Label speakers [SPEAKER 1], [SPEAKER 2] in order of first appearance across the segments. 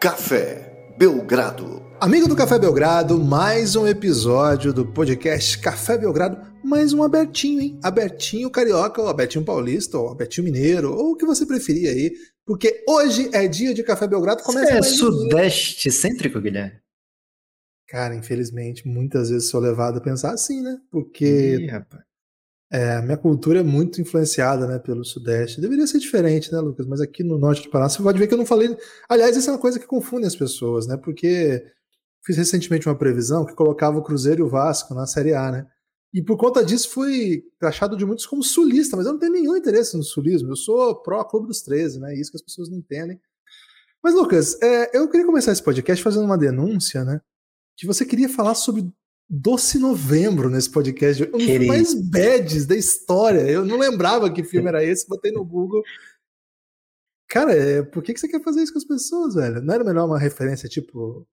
[SPEAKER 1] Café Belgrado.
[SPEAKER 2] Amigo do Café Belgrado, mais um episódio do podcast Café Belgrado, mais um abertinho, hein? Abertinho carioca, ou abertinho paulista, ou abertinho mineiro, ou o que você preferir aí, porque hoje é dia de Café Belgrado.
[SPEAKER 3] Começa você é sudeste cêntrico, Guilherme?
[SPEAKER 2] Cara, infelizmente, muitas vezes sou levado a pensar assim, né? Porque
[SPEAKER 3] Ih, rapaz.
[SPEAKER 2] É, a minha cultura é muito influenciada né, pelo Sudeste. Deveria ser diferente, né, Lucas? Mas aqui no Norte do Paraná, você pode ver que eu não falei. Aliás, essa é uma coisa que confunde as pessoas, né? Porque fiz recentemente uma previsão que colocava o Cruzeiro e o Vasco na Série A, né? E por conta disso fui taxado de muitos como sulista, mas eu não tenho nenhum interesse no sulismo. Eu sou pró-clube dos 13, né? Isso que as pessoas não entendem. Mas, Lucas, é, eu queria começar esse podcast fazendo uma denúncia, né? Que você queria falar sobre Doce Novembro nesse podcast. Um dos mais bads da história. Eu não lembrava que filme era esse, botei no Google. Cara, é, por que, que você quer fazer isso com as pessoas, velho? Não era melhor uma referência tipo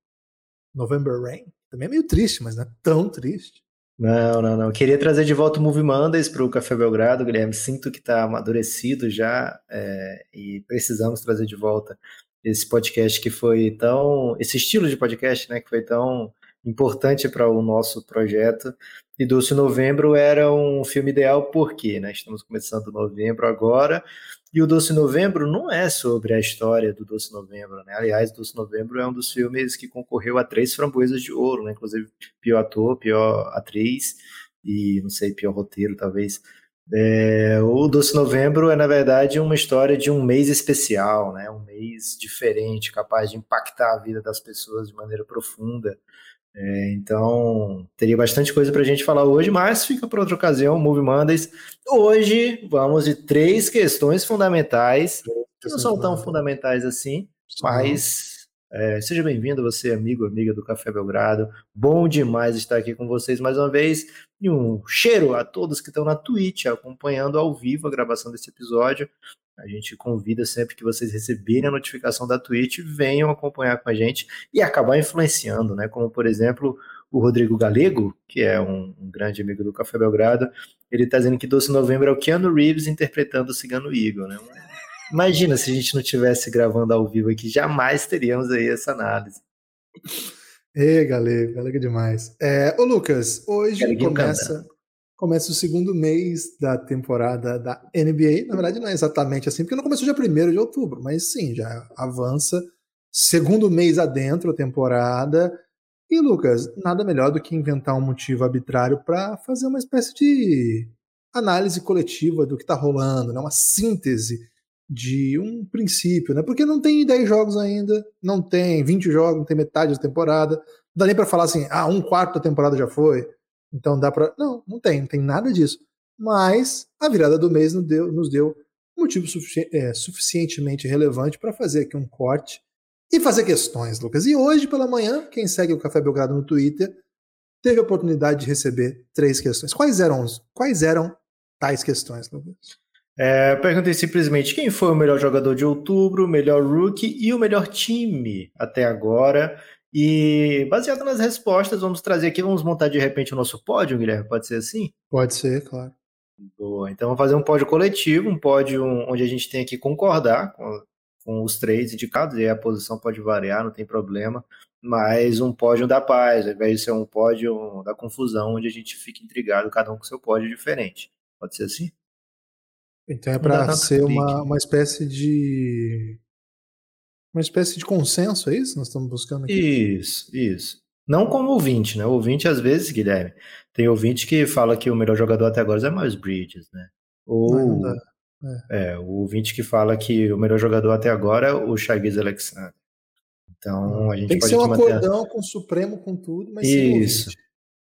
[SPEAKER 2] November Rain? Também é meio triste, mas não é tão triste.
[SPEAKER 3] Não, não, não. Queria trazer de volta o Movie Mondays para o Café Belgrado, Guilherme. Sinto que está amadurecido já é, e precisamos trazer de volta esse podcast que foi tão. esse estilo de podcast, né? Que foi tão importante para o nosso projeto. E Doce Novembro era um filme ideal porque né, estamos começando novembro agora, e o Doce Novembro não é sobre a história do Doce Novembro, né? Aliás, Doce Novembro é um dos filmes que concorreu a três framboesas de ouro, né? Inclusive pior ator, pior atriz e não sei, pior roteiro talvez. É, o Doce Novembro é, na verdade, uma história de um mês especial, né? um mês diferente, capaz de impactar a vida das pessoas de maneira profunda. É, então, teria bastante coisa para a gente falar hoje, mas fica para outra ocasião, Move Mondays. Hoje vamos de três questões fundamentais, que não são tão fundamentais assim, mas é, seja bem-vindo, você, amigo, amiga do Café Belgrado. Bom demais estar aqui com vocês mais uma vez. E um cheiro a todos que estão na Twitch acompanhando ao vivo a gravação desse episódio. A gente convida sempre que vocês receberem a notificação da Twitch, venham acompanhar com a gente e acabar influenciando, né? Como, por exemplo, o Rodrigo Galego, que é um, um grande amigo do Café Belgrado, ele está dizendo que 12 de novembro é o Keanu Reeves interpretando o Cigano Igor, né? Imagina se a gente não tivesse gravando ao vivo aqui, jamais teríamos aí essa análise.
[SPEAKER 2] Ê, Galego, Galego é demais. É, ô Lucas, hoje Galeguinho começa... Cantando começa o segundo mês da temporada da NBA. Na verdade, não é exatamente assim, porque não começou dia 1 de outubro, mas sim, já avança segundo mês adentro a temporada. E, Lucas, nada melhor do que inventar um motivo arbitrário para fazer uma espécie de análise coletiva do que está rolando, né? uma síntese de um princípio, né? Porque não tem 10 jogos ainda, não tem 20 jogos, não tem metade da temporada. Não dá nem para falar assim, ah, um quarto da temporada já foi. Então dá para. Não, não tem, não tem nada disso. Mas a virada do mês nos deu, nos deu motivo sufici é, suficientemente relevante para fazer aqui um corte e fazer questões, Lucas. E hoje pela manhã, quem segue o Café Belgrado no Twitter teve a oportunidade de receber três questões. Quais eram, quais eram tais questões, Lucas?
[SPEAKER 3] É, perguntei simplesmente quem foi o melhor jogador de outubro, o melhor rookie e o melhor time até agora. E baseado nas respostas, vamos trazer aqui, vamos montar de repente o nosso pódio, Guilherme, pode ser assim?
[SPEAKER 2] Pode ser, claro.
[SPEAKER 3] Boa, então vamos fazer um pódio coletivo, um pódio onde a gente tem que concordar com, com os três indicados, e a posição pode variar, não tem problema, mas um pódio da paz, ao invés de ser um pódio da confusão, onde a gente fica intrigado, cada um com seu pódio diferente. Pode ser assim?
[SPEAKER 2] Então é para ser uma, uma espécie de uma espécie de consenso, é isso? Nós estamos buscando aqui.
[SPEAKER 3] Isso, isso. Não como ouvinte, né? O ouvinte, às vezes, Guilherme, tem ouvinte que fala que o melhor jogador até agora é Miles Bridges, né? Ou. Não, não é. é. o ouvinte que fala que o melhor jogador até agora é o Chagiz Alexander. Então a gente
[SPEAKER 2] Tem que
[SPEAKER 3] pode
[SPEAKER 2] ser um manter... acordão com o Supremo, com tudo, mas
[SPEAKER 3] Isso.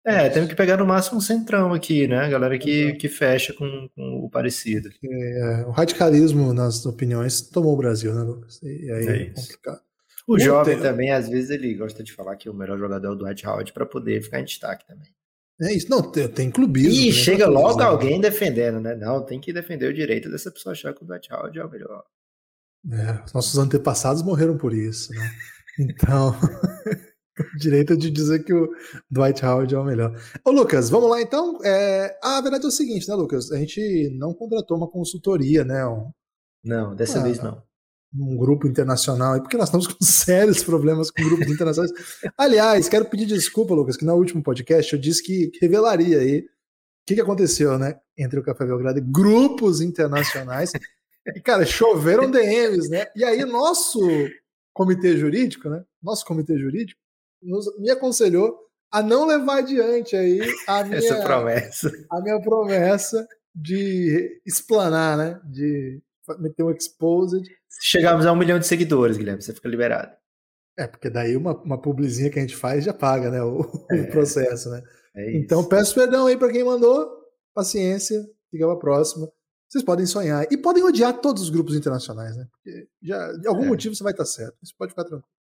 [SPEAKER 3] É, temos que pegar no máximo um centrão aqui, né? A galera que, que fecha com, com o parecido.
[SPEAKER 2] É, o radicalismo nas opiniões tomou o Brasil, né, Lucas? E aí é, é complicado.
[SPEAKER 3] O jovem também, às vezes, ele gosta de falar que o melhor jogador é o Dwight Howard para poder ficar em destaque também.
[SPEAKER 2] É isso, não, tem, tem clubismo.
[SPEAKER 3] E chega logo alguém defendendo, né? Não, tem que defender o direito dessa pessoa achar que o Dwight Howard é o melhor.
[SPEAKER 2] É, nossos antepassados morreram por isso, né? Então. direito de dizer que o Dwight Howard é o melhor. Ô, Lucas, vamos lá então. É... Ah, a verdade é o seguinte, né, Lucas? A gente não contratou uma consultoria, né? Um...
[SPEAKER 3] Não, dessa ah, vez não.
[SPEAKER 2] um grupo internacional, porque nós estamos com sérios problemas com grupos internacionais. Aliás, quero pedir desculpa, Lucas, que no último podcast eu disse que revelaria aí o que, que aconteceu, né, entre o Café Belgrado e grupos internacionais. E, cara, choveram DMs, né? E aí, nosso comitê jurídico, né? Nosso comitê jurídico nos, me aconselhou a não levar adiante aí a minha
[SPEAKER 3] Essa promessa.
[SPEAKER 2] A minha promessa de explanar, né? De meter um exposed.
[SPEAKER 3] Se chegarmos a um milhão de seguidores, Guilherme, você fica liberado.
[SPEAKER 2] É, porque daí uma, uma publizinha que a gente faz já paga, né? O, é, o processo, né?
[SPEAKER 3] É
[SPEAKER 2] então peço perdão aí para quem mandou. Paciência, fica pra próxima. Vocês podem sonhar. E podem odiar todos os grupos internacionais, né? Porque já, de algum é. motivo você vai estar certo. Isso pode ficar tranquilo.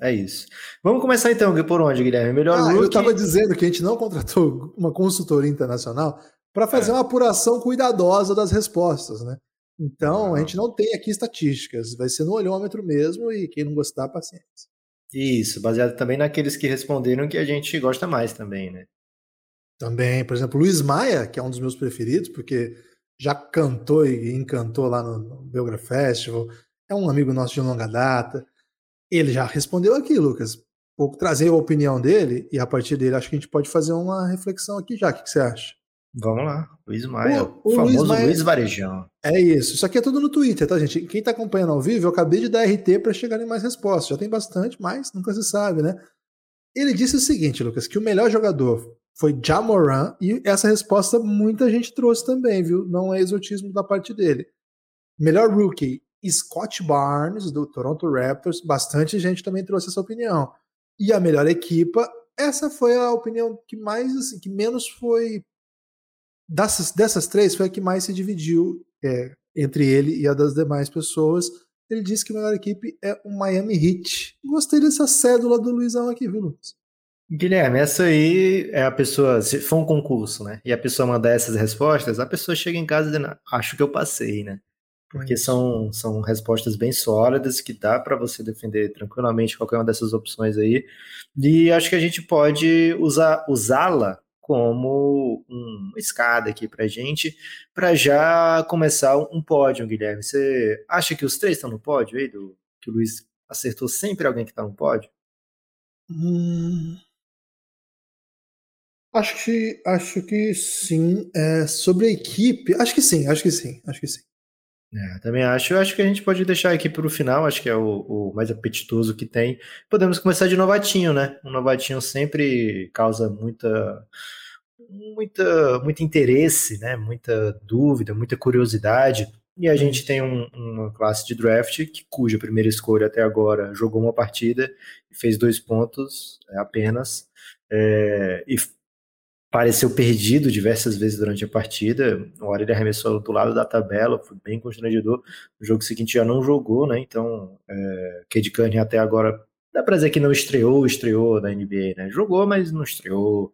[SPEAKER 3] É isso. Vamos começar então, por onde, Guilherme? Melhor
[SPEAKER 2] ah, Eu estava dizendo que a gente não contratou uma consultoria internacional para fazer é. uma apuração cuidadosa das respostas, né? Então, a gente não tem aqui estatísticas, vai ser no olhômetro mesmo e quem não gostar, paciência.
[SPEAKER 3] Isso, baseado também naqueles que responderam que a gente gosta mais também, né?
[SPEAKER 2] Também, por exemplo, Luiz Maia, que é um dos meus preferidos, porque já cantou e encantou lá no Belgra Festival, é um amigo nosso de longa data. Ele já respondeu aqui, Lucas. Vou trazer a opinião dele e a partir dele acho que a gente pode fazer uma reflexão aqui já. O que você acha?
[SPEAKER 3] Vamos lá, Luiz Maia, o, o famoso Luiz, Maia, Luiz Varejão.
[SPEAKER 2] É isso, isso aqui é tudo no Twitter, tá, gente? Quem tá acompanhando ao vivo, eu acabei de dar RT para chegar em mais respostas. Já tem bastante, mas nunca se sabe, né? Ele disse o seguinte, Lucas, que o melhor jogador foi Jamoran, e essa resposta muita gente trouxe também, viu? Não é exotismo da parte dele. Melhor rookie, Scott Barnes, do Toronto Raptors, bastante gente também trouxe essa opinião. E a melhor equipa, essa foi a opinião que mais, assim, que menos foi Dessas, dessas três, foi a que mais se dividiu é, entre ele e a das demais pessoas. Ele disse que a melhor equipe é o Miami Heat. Gostei dessa cédula do Luizão aqui, viu, Lucas?
[SPEAKER 3] Guilherme, essa aí é a pessoa, se for um concurso, né? E a pessoa mandar essas respostas, a pessoa chega em casa dizendo, acho que eu passei, né? Porque são, são respostas bem sólidas que dá para você defender tranquilamente qualquer uma dessas opções aí. E acho que a gente pode usar usá-la como uma escada aqui para gente, para já começar um pódio, Guilherme. Você acha que os três estão no pódio aí, do, que o Luiz acertou sempre alguém que está no pódio?
[SPEAKER 2] Hum, acho que acho que sim. É, sobre a equipe, acho que sim, acho que sim, acho que sim.
[SPEAKER 3] É, também acho. Eu acho que a gente pode deixar aqui para o final, acho que é o, o, mais apetitoso que tem. Podemos começar de novatinho, né? Um novatinho sempre causa muita, muita, muito interesse, né? Muita dúvida, muita curiosidade. E a gente tem um, uma classe de draft que, cuja primeira escolha até agora jogou uma partida e fez dois pontos é, apenas. É, e pareceu perdido diversas vezes durante a partida. Uma hora ele arremessou do lado da tabela, foi bem constrangedor. No jogo seguinte já não jogou, né? Então, é, Cade até agora dá pra dizer que não estreou, estreou na NBA, né? Jogou, mas não estreou.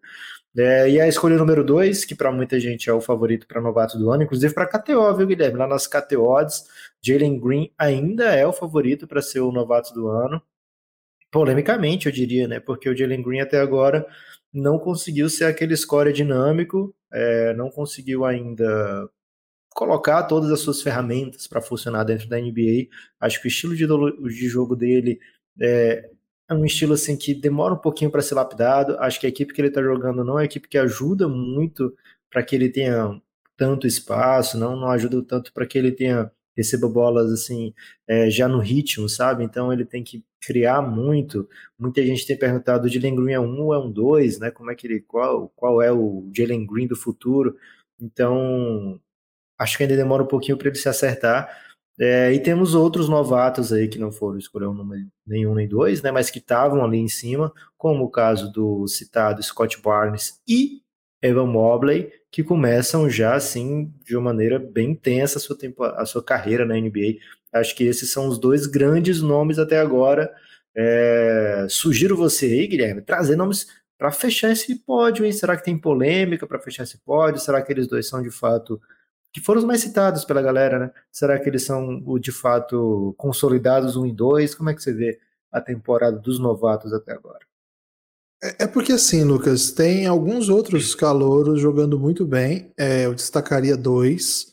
[SPEAKER 3] É, e a escolha número 2, que para muita gente é o favorito para novato do ano, inclusive para KTO, viu, Guilherme? Lá nas KTO Jalen Green ainda é o favorito para ser o novato do ano. Polemicamente, eu diria, né? Porque o Jalen Green até agora não conseguiu ser aquele score dinâmico, é, não conseguiu ainda colocar todas as suas ferramentas para funcionar dentro da NBA. Acho que o estilo de, de jogo dele é, é um estilo assim que demora um pouquinho para ser lapidado. Acho que a equipe que ele está jogando não é uma equipe que ajuda muito para que ele tenha tanto espaço, não, não ajuda tanto para que ele tenha receba bolas assim é, já no ritmo, sabe? Então ele tem que criar muito. Muita gente tem perguntado: o Jalen Green é um ou é um dois, né? Como é que ele qual qual é o Jalen Green do futuro? Então acho que ainda demora um pouquinho para ele se acertar. É, e temos outros novatos aí que não foram escolher um número nenhum nem dois, né? Mas que estavam ali em cima, como o caso do citado Scott Barnes e Evan Mobley, que começam já assim de uma maneira bem intensa a sua, tempo, a sua carreira na NBA. Acho que esses são os dois grandes nomes até agora. É, sugiro você aí, Guilherme, trazer nomes para fechar esse pódio, hein? Será que tem polêmica para fechar esse pódio? Será que eles dois são de fato que foram os mais citados pela galera, né? Será que eles são de fato consolidados um e dois? Como é que você vê a temporada dos novatos até agora?
[SPEAKER 2] É, é porque assim, Lucas, tem alguns outros calouros jogando muito bem. É, eu destacaria dois.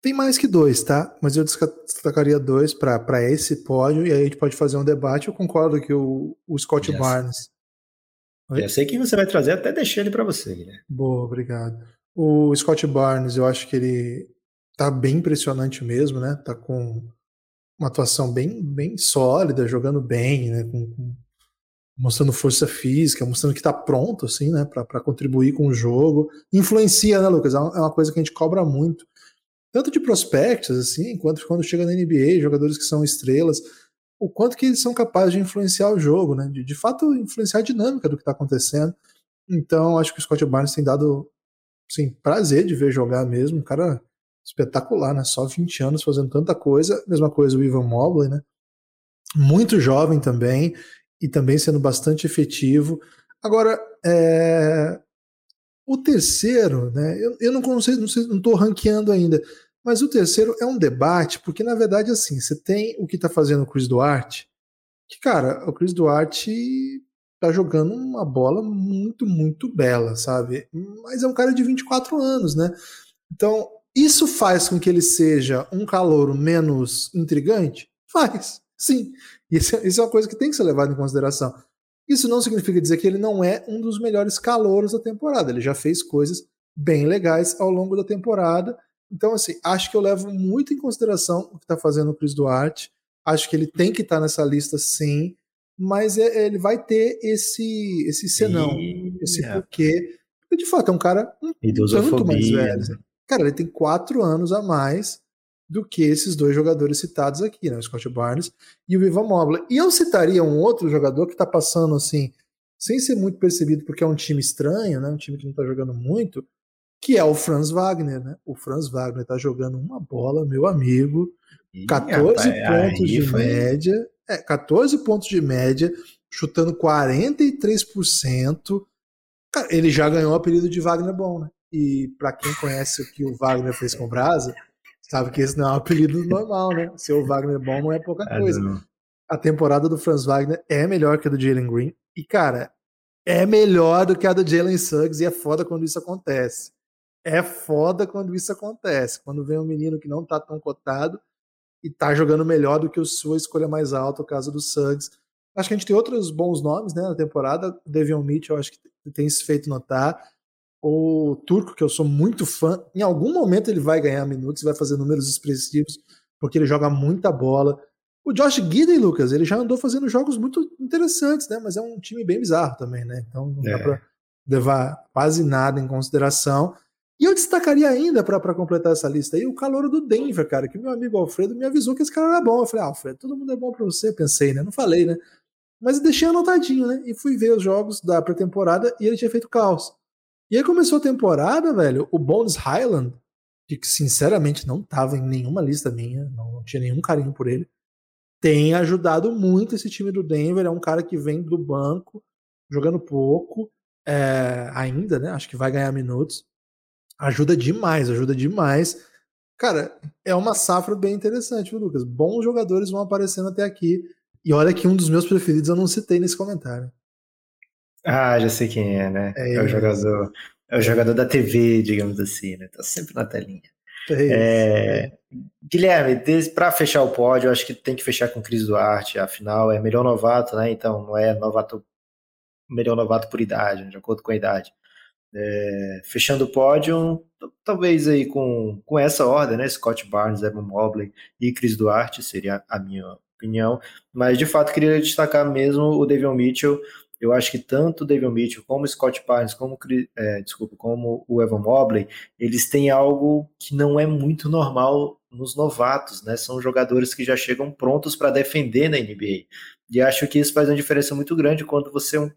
[SPEAKER 2] Tem mais que dois, tá? Mas eu destacaria dois para esse pódio e aí a gente pode fazer um debate. Eu concordo que o, o Scott yes. Barnes.
[SPEAKER 3] Oi? Eu sei quem você vai trazer, até deixei ele para você, né?
[SPEAKER 2] Boa, obrigado. O Scott Barnes, eu acho que ele tá bem impressionante mesmo, né? Tá com uma atuação bem, bem sólida, jogando bem, né? Com, com, mostrando força física, mostrando que tá pronto, assim, né? Para contribuir com o jogo. Influencia, né, Lucas? É uma é coisa que a gente cobra muito tanto de prospectos, assim, quanto quando chega na NBA, jogadores que são estrelas, o quanto que eles são capazes de influenciar o jogo, né? De, de fato, influenciar a dinâmica do que está acontecendo. Então, acho que o Scott Barnes tem dado sim, prazer de ver jogar mesmo. Um cara espetacular, né? Só 20 anos fazendo tanta coisa. Mesma coisa o Ivan Mobley, né? Muito jovem também e também sendo bastante efetivo. Agora, é... o terceiro, né? Eu, eu não, consigo, não, tô ranqueando ainda, mas o terceiro é um debate, porque na verdade, assim, você tem o que tá fazendo o Chris Duarte, que, cara, o Chris Duarte tá jogando uma bola muito, muito bela, sabe? Mas é um cara de 24 anos, né? Então, isso faz com que ele seja um calouro menos intrigante? Faz, sim. Isso, isso é uma coisa que tem que ser levada em consideração. Isso não significa dizer que ele não é um dos melhores calouros da temporada. Ele já fez coisas bem legais ao longo da temporada então, assim, acho que eu levo muito em consideração o que está fazendo o Chris Duarte. Acho que ele tem que estar tá nessa lista, sim. Mas é, é, ele vai ter esse, esse senão, e... esse é. porquê. Porque, de fato, é um cara um tanto mais velho. Né? Cara, ele tem quatro anos a mais do que esses dois jogadores citados aqui, né? O Scott Barnes e o Ivan Mobley. E eu citaria um outro jogador que está passando, assim, sem ser muito percebido, porque é um time estranho, né? Um time que não está jogando muito, que é o Franz Wagner, né? O Franz Wagner tá jogando uma bola, meu amigo, 14 Ih, pontos de foi... média, é, 14 pontos de média, chutando 43%. Cara, ele já ganhou o apelido de Wagner Bom, né? E para quem conhece o que o Wagner fez com o Brasa, sabe que esse não é um apelido normal, né? Ser o Wagner Bom não é pouca ah, coisa. A temporada do Franz Wagner é melhor que a do Jalen Green. E, cara, é melhor do que a do Jalen Suggs e é foda quando isso acontece é foda quando isso acontece. Quando vem um menino que não tá tão cotado e tá jogando melhor do que a sua escolha mais alta, o caso do Suggs. Acho que a gente tem outros bons nomes né, na temporada. O Devion Mitchell, acho que tem se feito notar. O Turco, que eu sou muito fã, em algum momento ele vai ganhar minutos, vai fazer números expressivos, porque ele joga muita bola. O Josh Gidey, Lucas, ele já andou fazendo jogos muito interessantes, né? Mas é um time bem bizarro também, né? Então não é. dá pra levar quase nada em consideração. E eu destacaria ainda, para completar essa lista aí, o calor do Denver, cara, que meu amigo Alfredo me avisou que esse cara era bom. Eu falei, ah, Alfredo, todo mundo é bom para você, pensei, né? Não falei, né? Mas deixei anotadinho, né? E fui ver os jogos da pré-temporada e ele tinha feito caos. E aí começou a temporada, velho, o Bones Highland, que sinceramente não tava em nenhuma lista minha, não tinha nenhum carinho por ele, tem ajudado muito esse time do Denver. É um cara que vem do banco, jogando pouco, é, ainda, né? Acho que vai ganhar minutos ajuda demais, ajuda demais. Cara, é uma safra bem interessante, viu, Lucas? Bons jogadores vão aparecendo até aqui. E olha que um dos meus preferidos eu não citei nesse comentário.
[SPEAKER 3] Ah, já sei quem é, né? É, é o jogador. É o jogador da TV, digamos assim, né? Tá sempre na telinha. É, é Guilherme, para fechar o pódio, eu acho que tem que fechar com o Cris Duarte. Afinal, é melhor novato, né? Então, não é novato melhor novato por idade, de acordo com a idade. É, fechando o pódio, talvez aí com, com essa ordem, né? Scott Barnes, Evan Mobley e Chris Duarte seria a minha opinião. Mas de fato queria destacar mesmo o Davion Mitchell. Eu acho que tanto o Davion Mitchell como o Scott Barnes, como é, desculpa, como o Evan Mobley, eles têm algo que não é muito normal nos novatos, né? São jogadores que já chegam prontos para defender na NBA. E acho que isso faz uma diferença muito grande quando você é um,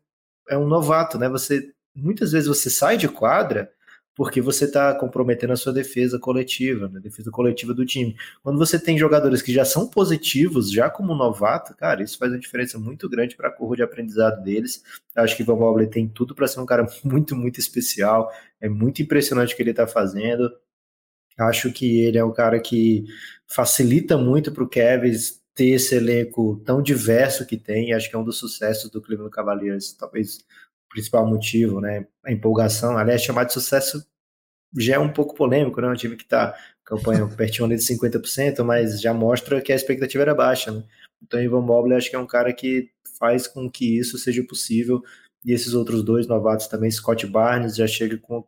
[SPEAKER 3] é um novato, né? Você muitas vezes você sai de quadra porque você está comprometendo a sua defesa coletiva, né, a defesa coletiva do time. Quando você tem jogadores que já são positivos, já como novato, cara, isso faz uma diferença muito grande para a curva de aprendizado deles. Eu acho que o Van Mobley tem tudo para ser um cara muito, muito especial. É muito impressionante o que ele está fazendo. Acho que ele é um cara que facilita muito para o Kevin ter esse elenco tão diverso que tem. Acho que é um dos sucessos do Cleveland Cavaliers, talvez principal motivo, né? A empolgação, aliás, chamar de sucesso já é um pouco polêmico, né? Um time que está campanha pertinho ali de 50%, mas já mostra que a expectativa era baixa, né? Então, Ivan Mobley acho que é um cara que faz com que isso seja possível. E esses outros dois novatos também, Scott Barnes, já chega com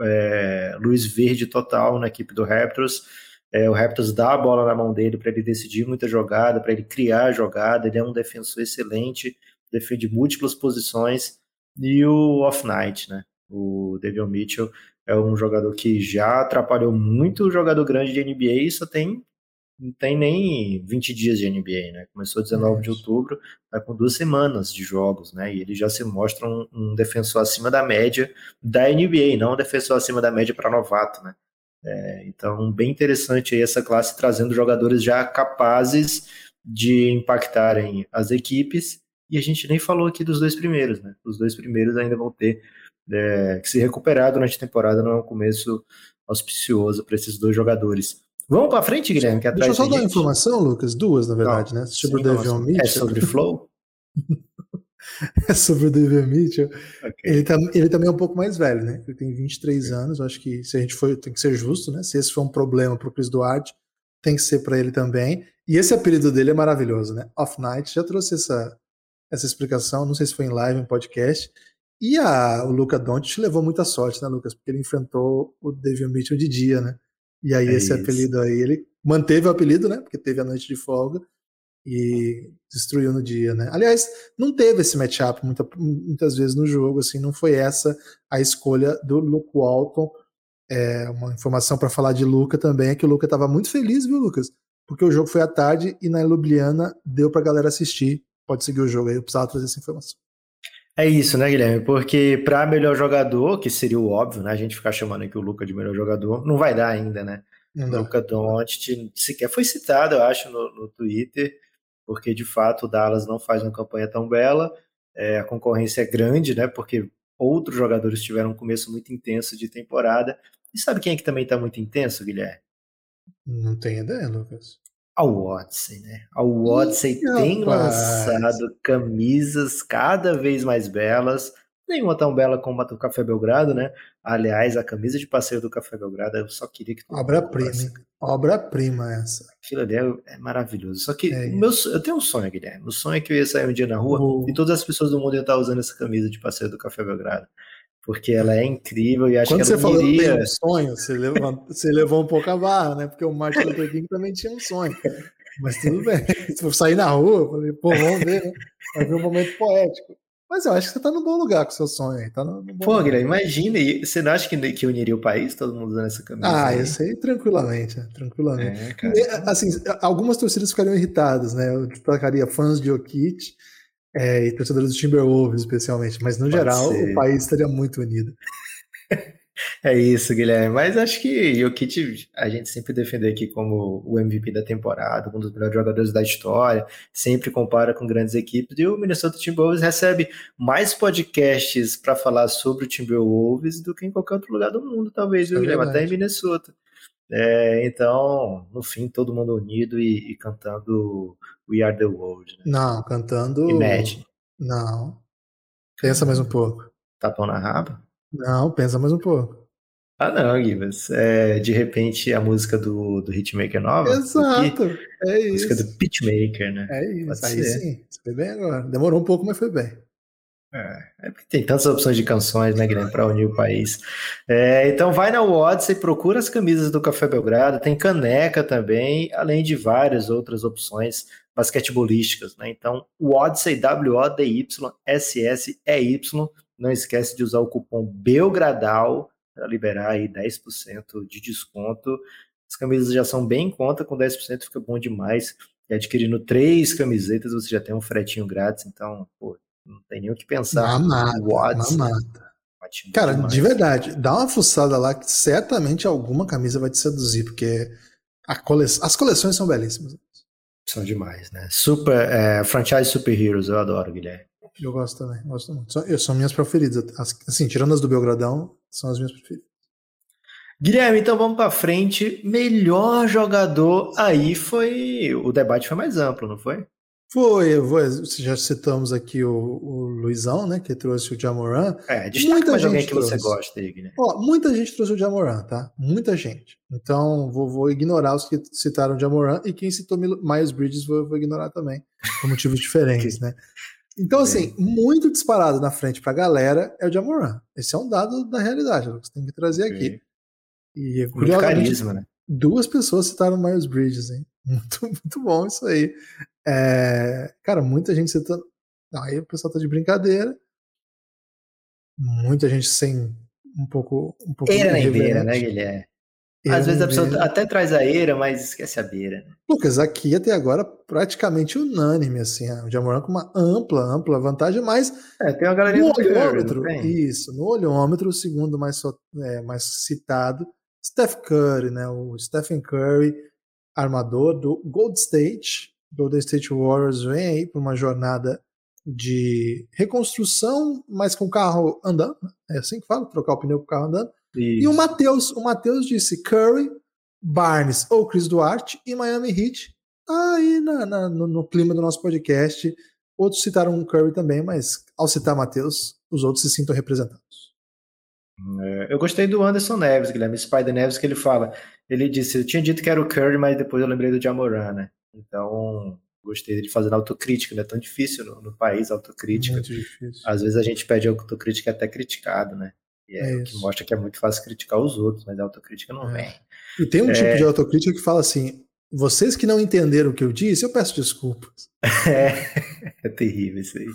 [SPEAKER 3] é, luz verde total na equipe do Raptors. É, o Raptors dá a bola na mão dele para ele decidir muita jogada, para ele criar jogada. Ele é um defensor excelente, defende múltiplas posições. E o Off-Night, né? O Devon Mitchell é um jogador que já atrapalhou muito o jogador grande de NBA e só tem não tem nem 20 dias de NBA, né? Começou 19 de outubro, tá com duas semanas de jogos, né? E ele já se mostra um, um defensor acima da média da NBA, não um defensor acima da média para novato, né? É, então, bem interessante aí essa classe trazendo jogadores já capazes de impactarem as equipes. E a gente nem falou aqui dos dois primeiros, né? Os dois primeiros ainda vão ter é, que se recuperar durante a temporada, não é um começo auspicioso para esses dois jogadores. Vamos para frente, Guilherme? Que
[SPEAKER 2] Deixa eu só dar uma informação, Lucas. Duas, na verdade, não, né? Sobre sim, o Devion Mitchell.
[SPEAKER 3] É sobre Flow?
[SPEAKER 2] é sobre o Devion Mitchell. Okay. Ele, tá, ele também é um pouco mais velho, né? Ele tem 23 okay. anos. Acho que se a gente for, tem que ser justo, né? Se esse for um problema para o Chris Duarte, tem que ser para ele também. E esse apelido dele é maravilhoso, né? Off Night. Já trouxe essa, essa explicação. Não sei se foi em live, em podcast. E a, o Luca Doncic levou muita sorte, né, Lucas? Porque ele enfrentou o Devion Mitchell de dia, né? E aí é esse isso. apelido aí, ele manteve o apelido, né? Porque teve a noite de folga e destruiu no dia, né? Aliás, não teve esse matchup muita, muitas vezes no jogo, assim, não foi essa a escolha do Luke Walton. É, uma informação para falar de Luca também é que o Luca estava muito feliz, viu, Lucas? Porque o jogo foi à tarde e na Ljubljana deu para a galera assistir. Pode seguir o jogo aí, eu precisava trazer essa informação.
[SPEAKER 3] É isso, né, Guilherme? Porque para melhor jogador, que seria o óbvio, né? A gente ficar chamando aqui o Luca de melhor jogador, não vai dar ainda, né? O Luca Doncic sequer foi citado, eu acho, no, no, Twitter, porque de fato o Dallas não faz uma campanha tão bela. É, a concorrência é grande, né? Porque outros jogadores tiveram um começo muito intenso de temporada. E sabe quem é que também está muito intenso, Guilherme?
[SPEAKER 2] Não tenho ideia, Lucas
[SPEAKER 3] a Odyssey, né? A Odyssey Ih, tem rapaz. lançado camisas cada vez mais belas. Nenhuma tão bela como a do Café Belgrado, né? Aliás, a camisa de passeio do Café Belgrado, eu só queria que.
[SPEAKER 2] Obra-prima, Obra-prima essa.
[SPEAKER 3] Aquilo ali é, é maravilhoso. Só que é meu, eu tenho um sonho, Guilherme. O sonho é que eu ia sair um dia na rua oh. e todas as pessoas do mundo iam estar usando essa camisa de passeio do Café Belgrado porque ela é incrível e acho
[SPEAKER 2] Quando
[SPEAKER 3] que ela
[SPEAKER 2] você falou iria... um sonho, você levou, você levou um pouco a barra, né? Porque o Martin Luther King também tinha um sonho. Mas tudo bem. Se eu sair na rua, eu falei, pô, vamos ver, né? Vai ver um momento poético. Mas eu acho que você tá no bom lugar com o seu sonho aí. Tá no, no
[SPEAKER 3] Pô, Guilherme, imagina, você não acha que, que uniria o país, todo mundo usando essa camisa?
[SPEAKER 2] Ah, aí? isso aí tranquilamente, né? tranquilamente. É, cara, e, assim, algumas torcidas ficariam irritadas, né? Eu destacaria fãs de Jokic é, e torcedores do Timberwolves, especialmente, mas no Pode geral ser. o país estaria muito unido.
[SPEAKER 3] É isso, Guilherme. Mas acho que Jokic a gente sempre defendeu aqui como o MVP da temporada, um dos melhores jogadores da história, sempre compara com grandes equipes. E o Minnesota Timberwolves recebe mais podcasts para falar sobre o Timberwolves do que em qualquer outro lugar do mundo, talvez, viu, é Guilherme? Até em Minnesota. É, então, no fim, todo mundo unido e, e cantando We Are the World. Né?
[SPEAKER 2] Não, cantando.
[SPEAKER 3] Imagine.
[SPEAKER 2] Não. Pensa mais um pouco.
[SPEAKER 3] Tapão na raba?
[SPEAKER 2] Não, pensa mais um pouco.
[SPEAKER 3] Ah, não, Gibas. É, de repente a música do, do Hitmaker nova.
[SPEAKER 2] Exato. É isso.
[SPEAKER 3] A música do Pitchmaker, né?
[SPEAKER 2] É isso. Pode Aí ser. sim. Foi bem agora. Demorou um pouco, mas foi bem.
[SPEAKER 3] É, é porque tem tantas opções de canções, né, Guilherme, para unir o país. É, então vai na Odyssey, procura as camisas do Café Belgrado, tem caneca também, além de várias outras opções basquetebolísticas, né? Então, o Odyssey, W-O-D-Y-S-S-E-Y, não esquece de usar o cupom BELGRADAL para liberar aí 10% de desconto. As camisas já são bem em conta, com 10% fica bom demais. E adquirindo três camisetas, você já tem um fretinho grátis, então, pô, não tem nem o que pensar.
[SPEAKER 2] Mamata, mamata. Cara, demais. de verdade, dá uma fuçada lá que certamente alguma camisa vai te seduzir, porque cole... as coleções são belíssimas.
[SPEAKER 3] São demais, né? Super, é, franchise Super Heroes, eu adoro, Guilherme.
[SPEAKER 2] Eu gosto também, gosto muito. São, são minhas preferidas. Assim, tirando as do Belgradão, são as minhas preferidas.
[SPEAKER 3] Guilherme, então vamos para frente. Melhor jogador aí foi. O debate foi mais amplo, não foi?
[SPEAKER 2] Foi, vou, já citamos aqui o, o, Luizão, né, que trouxe o Jamoran.
[SPEAKER 3] É, destaca muita gente alguém que trouxe. você gosta,
[SPEAKER 2] Igor. Ó, muita gente trouxe o Jamoran, tá? Muita gente. Então, vou, vou ignorar os que citaram o Jamoran e quem citou Miles Bridges vou, vou ignorar também, por motivos diferentes, né? Então, assim, muito disparado na frente pra galera é o Jamoran. Esse é um dado da realidade, que você tem que trazer aqui.
[SPEAKER 3] E, muito carisma, né?
[SPEAKER 2] Duas pessoas citaram Miles Bridges, hein? Muito, muito bom isso aí. É, cara, muita gente citando. Aí o pessoal tá de brincadeira. Muita gente sem um pouco. Um pouco
[SPEAKER 3] eira nem beira, né, Guilherme? Às vezes a pessoa até traz a eira, mas esquece a beira. Né?
[SPEAKER 2] Lucas, aqui até agora praticamente unânime, assim, o Jamoran com uma ampla, ampla vantagem, mas
[SPEAKER 3] é, tem uma galerinha
[SPEAKER 2] no olhômetro, Curry, isso, no olhômetro, o segundo mais, é, mais citado, Steph Curry, né, o Stephen Curry, armador do Gold State, Golden State Warriors vem aí para uma jornada de reconstrução, mas com o carro andando, né? é assim que fala, trocar o pneu com o carro andando. Isso. E o Matheus, o Matheus disse Curry, Barnes ou Chris Duarte e Miami Heat. Aí na, na, no, no, clima do nosso podcast, outros citaram o Curry também, mas ao citar Matheus, os outros se sintam representados.
[SPEAKER 3] É, eu gostei do Anderson Neves, Guilherme Spider Neves, que ele fala. Ele disse: Eu tinha dito que era o Curry, mas depois eu lembrei do Jamoran, né? Então, gostei de fazer autocrítica, não é tão difícil no, no país autocrítica. Muito difícil. Às vezes a gente pede autocrítica até criticado, né? E é, é o que mostra que é muito fácil criticar os outros, mas a autocrítica não é. vem.
[SPEAKER 2] E tem um é... tipo de autocrítica que fala assim: vocês que não entenderam o que eu disse, eu peço desculpas.
[SPEAKER 3] É, é terrível isso aí.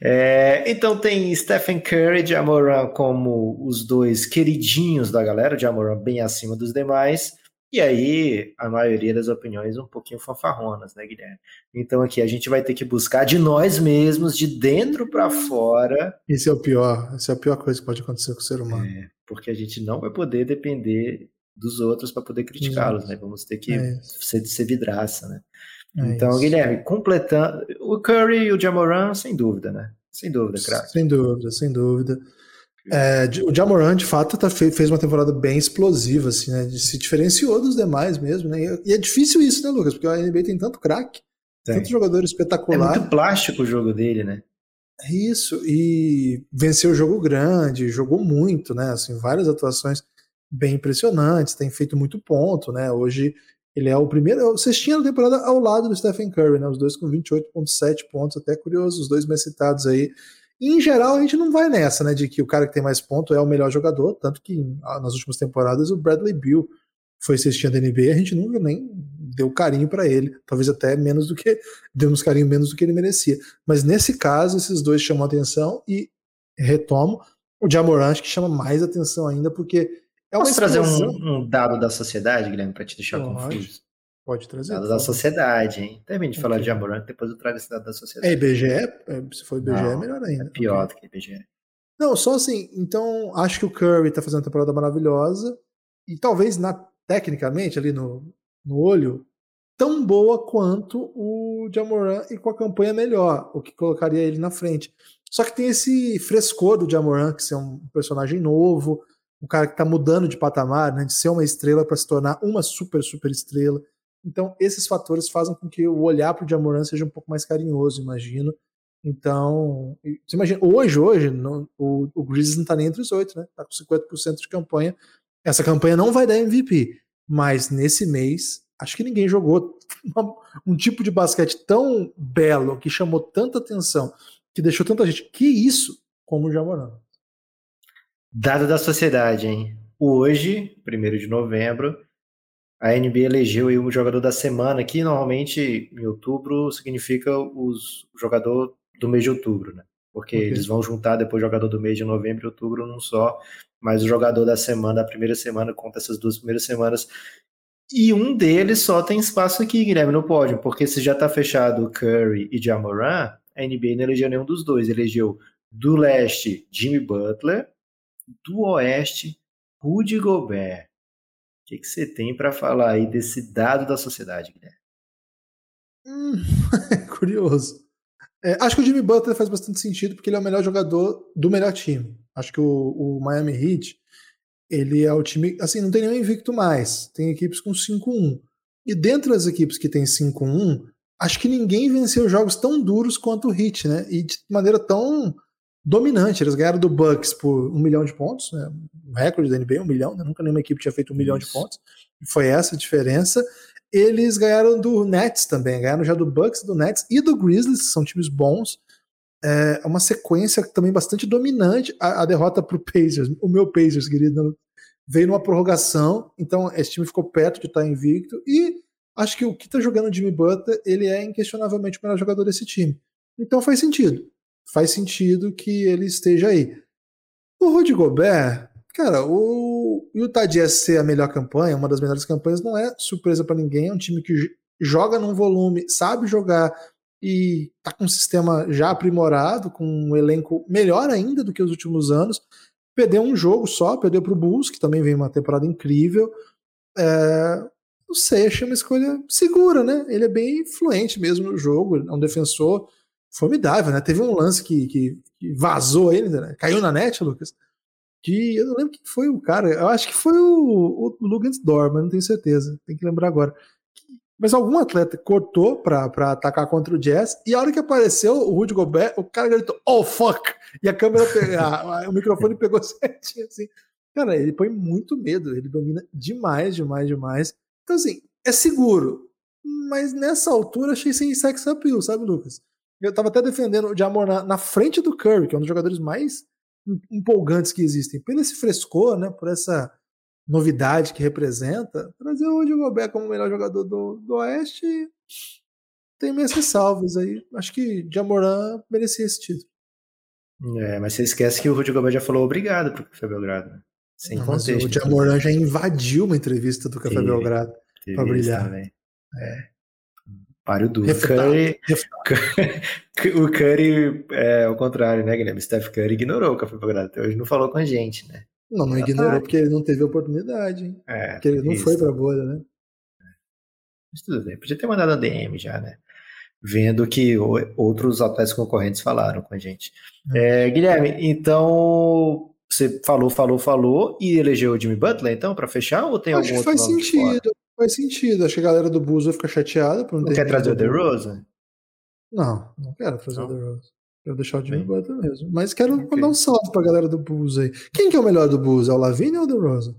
[SPEAKER 3] É, então tem Stephen Curry e Jamoran como os dois queridinhos da galera, Jamoran bem acima dos demais. E aí, a maioria das opiniões um pouquinho fanfarronas, né, Guilherme? Então aqui a gente vai ter que buscar de nós mesmos, de dentro para fora.
[SPEAKER 2] Isso é o pior, essa é a pior coisa que pode acontecer com o ser humano. É,
[SPEAKER 3] porque a gente não vai poder depender dos outros para poder criticá-los, né? Vamos ter que é ser, ser vidraça, né? É então, isso. Guilherme, completando. O Curry e o Jamoran, sem dúvida, né? Sem dúvida, craque.
[SPEAKER 2] Sem dúvida, sem dúvida. É, o Jamoran, de fato, tá, fez uma temporada bem explosiva, assim, né? Se diferenciou dos demais mesmo, né? E é difícil isso, né, Lucas? Porque a NBA tem tanto craque, tanto jogador espetacular.
[SPEAKER 3] É muito plástico o jogo dele, né?
[SPEAKER 2] É isso, e venceu o jogo grande, jogou muito, né? Assim, várias atuações bem impressionantes, tem feito muito ponto, né? Hoje ele é o primeiro, é o cestinha da temporada ao lado do Stephen Curry, né? Os dois com 28,7 pontos, até curioso, os dois mais citados aí. E, em geral, a gente não vai nessa, né, de que o cara que tem mais ponto é o melhor jogador, tanto que nas últimas temporadas o Bradley Bill foi cestinha da NBA, a gente nunca nem deu carinho para ele, talvez até menos do que demos carinho menos do que ele merecia. Mas nesse caso, esses dois chamam atenção e retomo o Jamoran que chama mais atenção ainda porque
[SPEAKER 3] é Posso trazer um, um, dado da sociedade, Guilherme, para te deixar Pode. confuso?
[SPEAKER 2] Pode trazer.
[SPEAKER 3] Dado da sociedade, hein? Termine de okay. falar de Amorant, depois eu trago esse dado da sociedade.
[SPEAKER 2] É IBGE? É, se for IBGE, Não, é melhor ainda. É
[SPEAKER 3] pior okay. do que IBGE.
[SPEAKER 2] Não, só assim, então acho que o Curry tá fazendo uma temporada maravilhosa e talvez na, tecnicamente ali no, no olho tão boa quanto o Jamoran e com a campanha melhor, o que colocaria ele na frente. Só que tem esse frescor do Jamoran, que é um personagem novo, um cara que está mudando de patamar, né, de ser uma estrela para se tornar uma super, super estrela. Então, esses fatores fazem com que o olhar para o Jamoran seja um pouco mais carinhoso, imagino. Então, você imagina, hoje, hoje, o, o Grizzlies não está nem entre os oito, né? Está com 50% de campanha. Essa campanha não vai dar MVP, mas nesse mês, acho que ninguém jogou uma, um tipo de basquete tão belo, que chamou tanta atenção, que deixou tanta gente. Que isso, como o Jamoran.
[SPEAKER 3] Dado da sociedade, hein? Hoje, 1 de novembro, a NBA elegeu o jogador da semana, que normalmente em outubro significa os, o jogador do mês de outubro, né? Porque okay. eles vão juntar depois o jogador do mês de novembro e outubro num só, mas o jogador da semana, da primeira semana, conta essas duas primeiras semanas. E um deles só tem espaço aqui, Guilherme, no pódio, porque se já está fechado Curry e Jamoran, a NBA não elegeu nenhum dos dois. Elegeu do leste Jimmy Butler do Oeste, Rudy Gobert. O que, que você tem para falar aí desse dado da sociedade, Guilherme?
[SPEAKER 2] Hum, curioso. É, acho que o Jimmy Butler faz bastante sentido porque ele é o melhor jogador do melhor time. Acho que o, o Miami Heat, ele é o time. Assim, não tem nenhum invicto mais. Tem equipes com 5-1. E dentro das equipes que tem 5-1, acho que ninguém venceu jogos tão duros quanto o Heat, né? E de maneira tão dominante. Eles ganharam do Bucks por um milhão de pontos, né? O recorde da NBA, um milhão, né? Nunca nenhuma equipe tinha feito um Isso. milhão de pontos. Foi essa a diferença. Eles ganharam do Nets também, ganharam já do Bucks, do Nets e do Grizzlies, que são times bons. É uma sequência também bastante dominante. A, a derrota para o Pacers, o meu Pacers, querido, veio numa prorrogação, então esse time ficou perto de estar invicto. E acho que o que está jogando o Jimmy Butler, ele é inquestionavelmente o melhor jogador desse time. Então faz sentido. Faz sentido que ele esteja aí. O Rudy Gobert, cara, o Utah Jazz ser a melhor campanha, uma das melhores campanhas, não é surpresa para ninguém. É um time que joga num volume, sabe jogar e tá com um sistema já aprimorado, com um elenco melhor ainda do que os últimos anos. Perdeu um jogo só, perdeu para o Bulls, que também vem uma temporada incrível. É, não sei, achei uma escolha segura, né? Ele é bem influente mesmo no jogo, é um defensor formidável, né? Teve um lance que, que, que vazou ele, né? caiu na net, Lucas. Que eu não lembro quem foi o cara, eu acho que foi o, o Lugansdor, não tenho certeza, tem que lembrar agora. Mas algum atleta cortou pra, pra atacar contra o Jazz, e a hora que apareceu o Rudy Gobert, o cara gritou, oh fuck! E a câmera, a, o microfone pegou certinho assim. Cara, ele põe muito medo, ele domina demais, demais, demais. Então, assim, é seguro. Mas nessa altura achei sem sex appeal, sabe, Lucas? Eu tava até defendendo o Jamor na, na frente do Curry, que é um dos jogadores mais empolgantes que existem. Por esse frescor, né? Por essa novidade que representa, trazer o Rudy Gobert como o melhor jogador do, do Oeste tem minhas ressalvas aí. Acho que Jamoran merecia esse título.
[SPEAKER 3] É, mas você esquece que o Rudy Gobert já falou obrigado pro Café Belgrado. Né?
[SPEAKER 2] Sem Não, contexto. O Jamoran já invadiu uma entrevista do Café Belgrado para brilhar. Também.
[SPEAKER 3] É. Páreo duro. Curry, o Curry é o contrário, né, Guilherme? Steph Curry ignorou o Café Belgrado. Até hoje não falou com a gente, né?
[SPEAKER 2] Não, não ignorou porque ele não teve oportunidade. É, porque ele não isso. foi pra bolha, né?
[SPEAKER 3] Mas tudo bem, podia ter mandado a DM já, né? Vendo que outros atletas concorrentes falaram com a gente. É, Guilherme, então você falou, falou, falou e elegeu o Jimmy Butler, então, para fechar? Ou tem Acho algum outro
[SPEAKER 2] faz sentido, faz sentido. Acho que a galera do Bulls vai ficar chateada por
[SPEAKER 3] não, não ter. Quer trazer o DeRozan?
[SPEAKER 2] Não, não quero trazer não. o DeRozan. Quero deixar o Jimmy Bem. Butler mesmo. Mas quero okay. mandar um salve pra galera do Bulls aí. Quem que é o melhor do Bulls? É o Lavigne ou o DeRozan?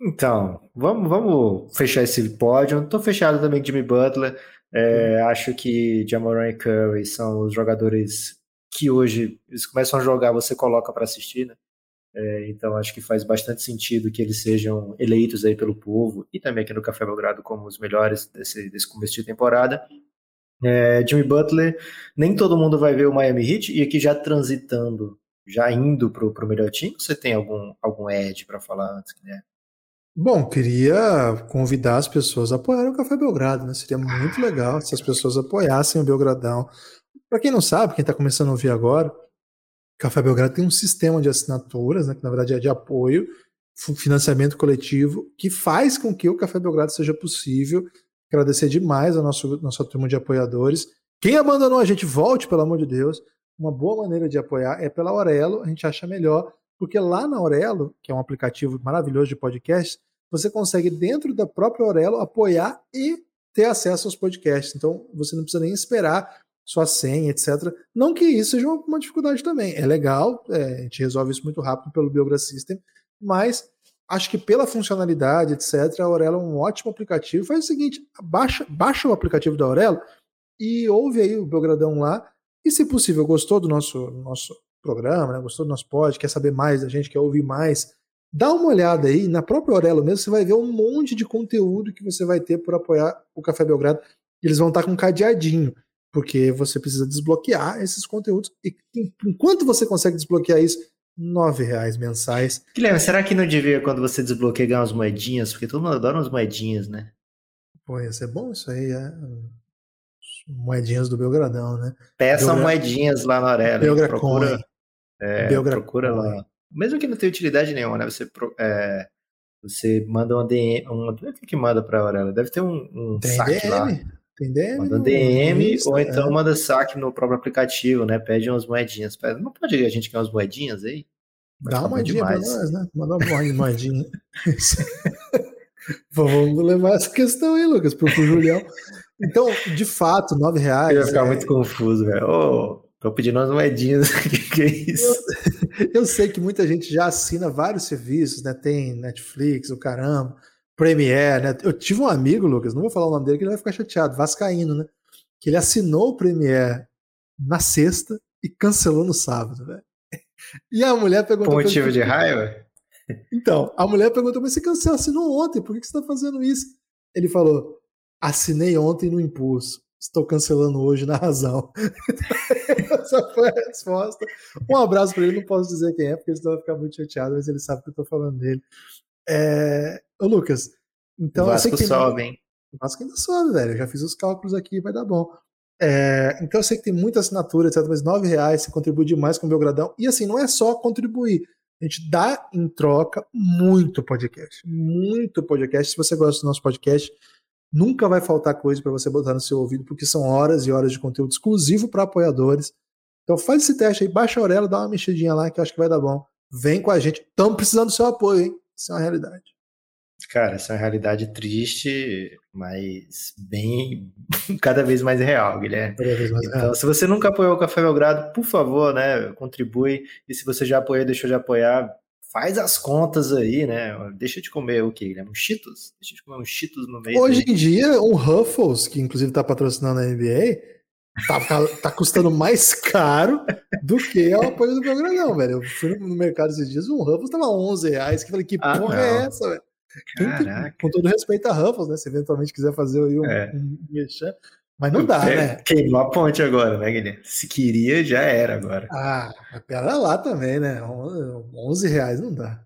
[SPEAKER 3] Então, vamos, vamos fechar esse pódio. Tô fechado também com Jimmy Butler. É, hum. Acho que Jamoran e Curry são os jogadores que hoje eles começam a jogar, você coloca para assistir, né? É, então acho que faz bastante sentido que eles sejam eleitos aí pelo povo e também aqui no Café Belgrado como os melhores desse, desse começo de temporada. É, Jimmy Butler, nem todo mundo vai ver o Miami Heat, e aqui já transitando, já indo para o melhor time, você tem algum, algum edge para falar antes, né?
[SPEAKER 2] Bom, queria convidar as pessoas a apoiarem o Café Belgrado, né? Seria muito legal se as pessoas apoiassem o Belgradão. Para quem não sabe, quem está começando a ouvir agora, Café Belgrado tem um sistema de assinaturas, né, que na verdade é de apoio, financiamento coletivo, que faz com que o Café Belgrado seja possível Agradecer demais a nosso, nossa turma de apoiadores. Quem abandonou a gente, volte, pelo amor de Deus. Uma boa maneira de apoiar é pela Aurelo, a gente acha melhor, porque lá na Aurelo, que é um aplicativo maravilhoso de podcast, você consegue, dentro da própria Aurelo, apoiar e ter acesso aos podcasts. Então, você não precisa nem esperar sua senha, etc. Não que isso seja uma dificuldade também. É legal, é, a gente resolve isso muito rápido pelo Biogra System, mas acho que pela funcionalidade, etc., a Aurelo é um ótimo aplicativo. Faz o seguinte, baixa, baixa o aplicativo da Aurelo e ouve aí o Belgradão lá. E se possível, gostou do nosso, nosso programa, né? gostou do nosso pod, quer saber mais da gente, quer ouvir mais, dá uma olhada aí, na própria Aurelo mesmo, você vai ver um monte de conteúdo que você vai ter por apoiar o Café Belgrado. Eles vão estar com um cadeadinho, porque você precisa desbloquear esses conteúdos. E enquanto você consegue desbloquear isso, nove reais mensais.
[SPEAKER 3] Guilherme, será que não devia, quando você desbloqueia, ganhar umas moedinhas? Porque todo mundo adora umas moedinhas, né?
[SPEAKER 2] Pô, ia ser bom isso aí, é. Moedinhas do Belgradão, né?
[SPEAKER 3] Peça Belgra... moedinhas lá na Arela. Belgracoin. É, Belgra... procura lá. Mesmo que não tenha utilidade nenhuma, né? Você, é, você manda uma DM. Uma, o que, que manda pra Aurela? Deve ter um, um saque lá.
[SPEAKER 2] Tem DM?
[SPEAKER 3] Manda DM Insta, ou então é. manda saque no próprio aplicativo, né? Pede umas moedinhas. Não pode a gente ganhar umas moedinhas aí?
[SPEAKER 2] Dá uma moedinha pra nós, né? Manda uma moedinha. Vamos levar essa questão aí, Lucas, pro, pro Julião. Então, de fato, nove reais.
[SPEAKER 3] Eu ia ficar é... muito confuso, velho. Oh, tô pedindo umas moedinhas. que, que é isso?
[SPEAKER 2] Eu, eu, sei que muita gente já assina vários serviços, né? Tem Netflix, o caramba, Premiere, né? Eu tive um amigo, Lucas, não vou falar o nome dele, que ele vai ficar chateado, Vascaíno, né? Que ele assinou o Premiere na sexta e cancelou no sábado, velho. E a mulher perguntou.
[SPEAKER 3] Por motivo de raiva?
[SPEAKER 2] Então, a mulher perguntou, mas você assinou ontem, por que você está fazendo isso? Ele falou, assinei ontem no impulso, estou cancelando hoje na razão. Essa foi a resposta. Um abraço para ele, não posso dizer quem é, porque senão vai ficar muito chateado, mas ele sabe que eu estou falando dele. É... Ô, Lucas, então...
[SPEAKER 3] O Vasco sobe, hein?
[SPEAKER 2] O Vasco ainda sobe, velho. Eu já fiz os cálculos aqui, vai dar bom. É, então eu sei que tem muita assinatura, etc. Mas nove reais você contribui demais com o Belgradão. E assim, não é só contribuir. A gente dá em troca muito podcast. Muito podcast. Se você gosta do nosso podcast, nunca vai faltar coisa para você botar no seu ouvido, porque são horas e horas de conteúdo exclusivo para apoiadores. Então faz esse teste aí, baixa a orelha, dá uma mexidinha lá que eu acho que vai dar bom. Vem com a gente. Estamos precisando do seu apoio, hein? Isso é uma realidade.
[SPEAKER 3] Cara, essa é uma realidade triste, mas bem cada vez mais real, Guilherme. Mais então, real. se você nunca apoiou o Café Belgrado, por favor, né, contribui. E se você já apoiou, deixou de apoiar, faz as contas aí, né? Deixa de comer o quê, Guilherme? Um Cheetos? Deixa de comer um Cheetos no mês.
[SPEAKER 2] Hoje aí. em dia, um Ruffles, que inclusive está patrocinando a NBA, tá, tá, tá, custando mais caro do que o apoio do Belgradão, velho. Eu fui no mercado esses dias, um Ruffles tava 11 reais, que eu falei, que ah, porra é não. é essa, velho? Caraca. Com todo respeito a Ruffles, né? Se eventualmente quiser fazer aí um, é. um mexer. Mas não dá, né?
[SPEAKER 3] Queimou a ponte agora, né, Guilherme? Se queria, já era agora.
[SPEAKER 2] Ah, pera lá também, né? 11 reais não dá.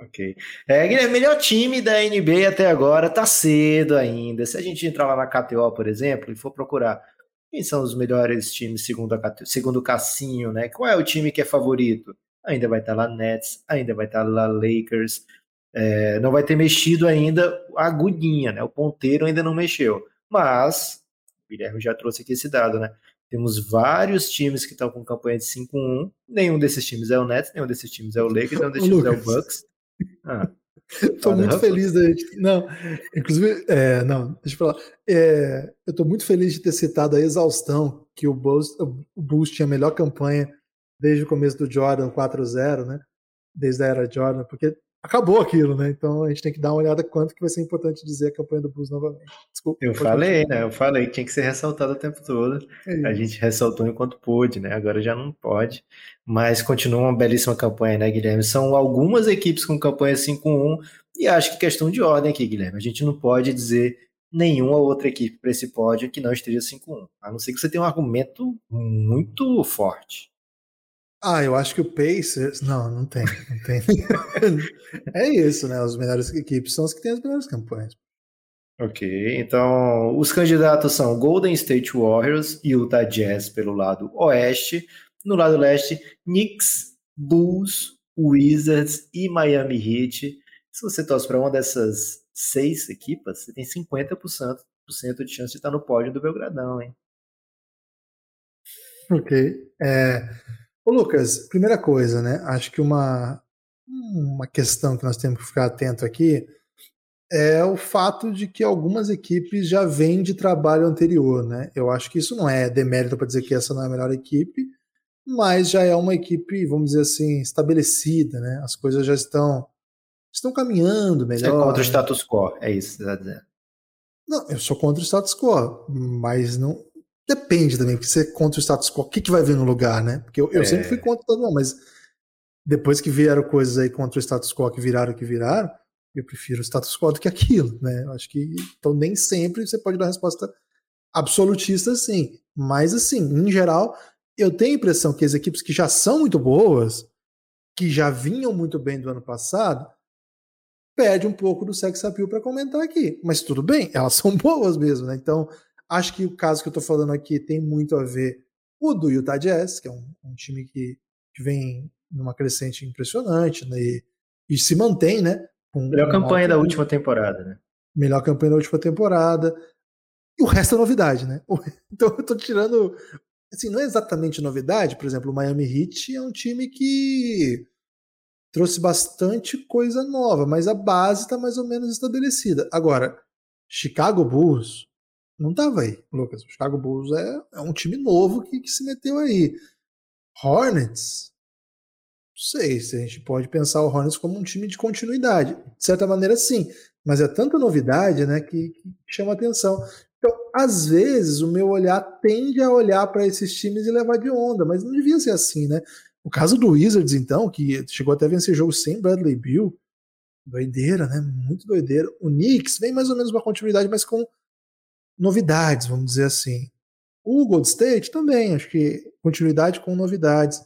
[SPEAKER 3] Ok. É, Guilherme, melhor time da NBA até agora, tá cedo ainda. Se a gente entrar lá na KTO, por exemplo, e for procurar quem são os melhores times segundo, a, segundo o Cassinho, né? Qual é o time que é favorito? Ainda vai estar lá Nets, ainda vai estar lá Lakers, é, não vai ter mexido ainda a agulhinha, né? O ponteiro ainda não mexeu. Mas, o Guilherme já trouxe aqui esse dado, né? Temos vários times que estão com campanha de 5-1. Nenhum desses times é o Nets, nenhum desses times é o Lakers, nenhum desses times é o Bucks.
[SPEAKER 2] Ah, Estou muito feliz da gente. Não, inclusive, é, não, deixa eu falar. É, eu estou muito feliz de ter citado a exaustão que o Bulls, o Bulls tinha a melhor campanha desde o começo do Jordan 4-0, né? Desde a era Jordan, porque acabou aquilo, né? Então a gente tem que dar uma olhada quanto que vai ser importante dizer a campanha do Bulls novamente.
[SPEAKER 3] Desculpa. Eu falei, né? Eu falei que tinha que ser ressaltado o tempo todo. É a gente ressaltou enquanto pôde, né? Agora já não pode. Mas continua uma belíssima campanha, né, Guilherme? São algumas equipes com campanha 5-1 e acho que questão de ordem aqui, Guilherme. A gente não pode dizer nenhuma outra equipe para esse pódio que não esteja 5-1. A não ser que você tenha um argumento muito forte.
[SPEAKER 2] Ah, eu acho que o Pacers. Não, não tem. Não tem. é isso, né? As melhores equipes são as que têm as melhores campanhas.
[SPEAKER 3] Ok, então os candidatos são Golden State Warriors e Utah Jazz pelo lado oeste. No lado leste, Knicks, Bulls, Wizards e Miami Heat. Se você torce para uma dessas seis equipas, você tem 50% de chance de estar no pódio do Belgradão, hein?
[SPEAKER 2] Ok. É, Ô Lucas, primeira coisa, né? Acho que uma, uma questão que nós temos que ficar atento aqui é o fato de que algumas equipes já vêm de trabalho anterior, né? Eu acho que isso não é demérito para dizer que essa não é a melhor equipe, mas já é uma equipe, vamos dizer assim, estabelecida, né? As coisas já estão estão caminhando melhor. Você é
[SPEAKER 3] contra o status quo, é isso que você está dizendo?
[SPEAKER 2] Não, eu sou contra o status quo, mas não, Depende também, porque você é contra o status quo, o que, que vai vir no lugar, né? Porque eu, eu é. sempre fui contra todo mundo, mas depois que vieram coisas aí contra o status quo que viraram o que viraram, eu prefiro o status quo do que aquilo, né? Eu acho que então nem sempre você pode dar resposta absolutista assim, mas assim, em geral, eu tenho a impressão que as equipes que já são muito boas, que já vinham muito bem do ano passado, perde um pouco do sex appeal para comentar aqui, mas tudo bem, elas são boas mesmo, né? Então, Acho que o caso que eu estou falando aqui tem muito a ver o do Utah Jazz, que é um, um time que, que, vem numa crescente impressionante né, e, e, se mantém, né?
[SPEAKER 3] Com Melhor campanha da última temporada, né?
[SPEAKER 2] Melhor campanha da última temporada. E o resto é novidade, né? Então eu estou tirando. Assim, não é exatamente novidade, por exemplo, o Miami Heat é um time que trouxe bastante coisa nova, mas a base está mais ou menos estabelecida. Agora, Chicago Bulls não estava aí, Lucas. O Chicago Bulls é, é um time novo que, que se meteu aí. Hornets, não sei se a gente pode pensar o Hornets como um time de continuidade. De certa maneira, sim. Mas é tanta novidade né, que, que chama atenção. Então, às vezes, o meu olhar tende a olhar para esses times e levar de onda, mas não devia ser assim, né? O caso do Wizards, então, que chegou até a vencer jogo sem Bradley Bill, doideira, né? Muito doideira. O Knicks vem mais ou menos uma continuidade, mas com novidades, vamos dizer assim. O Gold State também, acho que continuidade com novidades.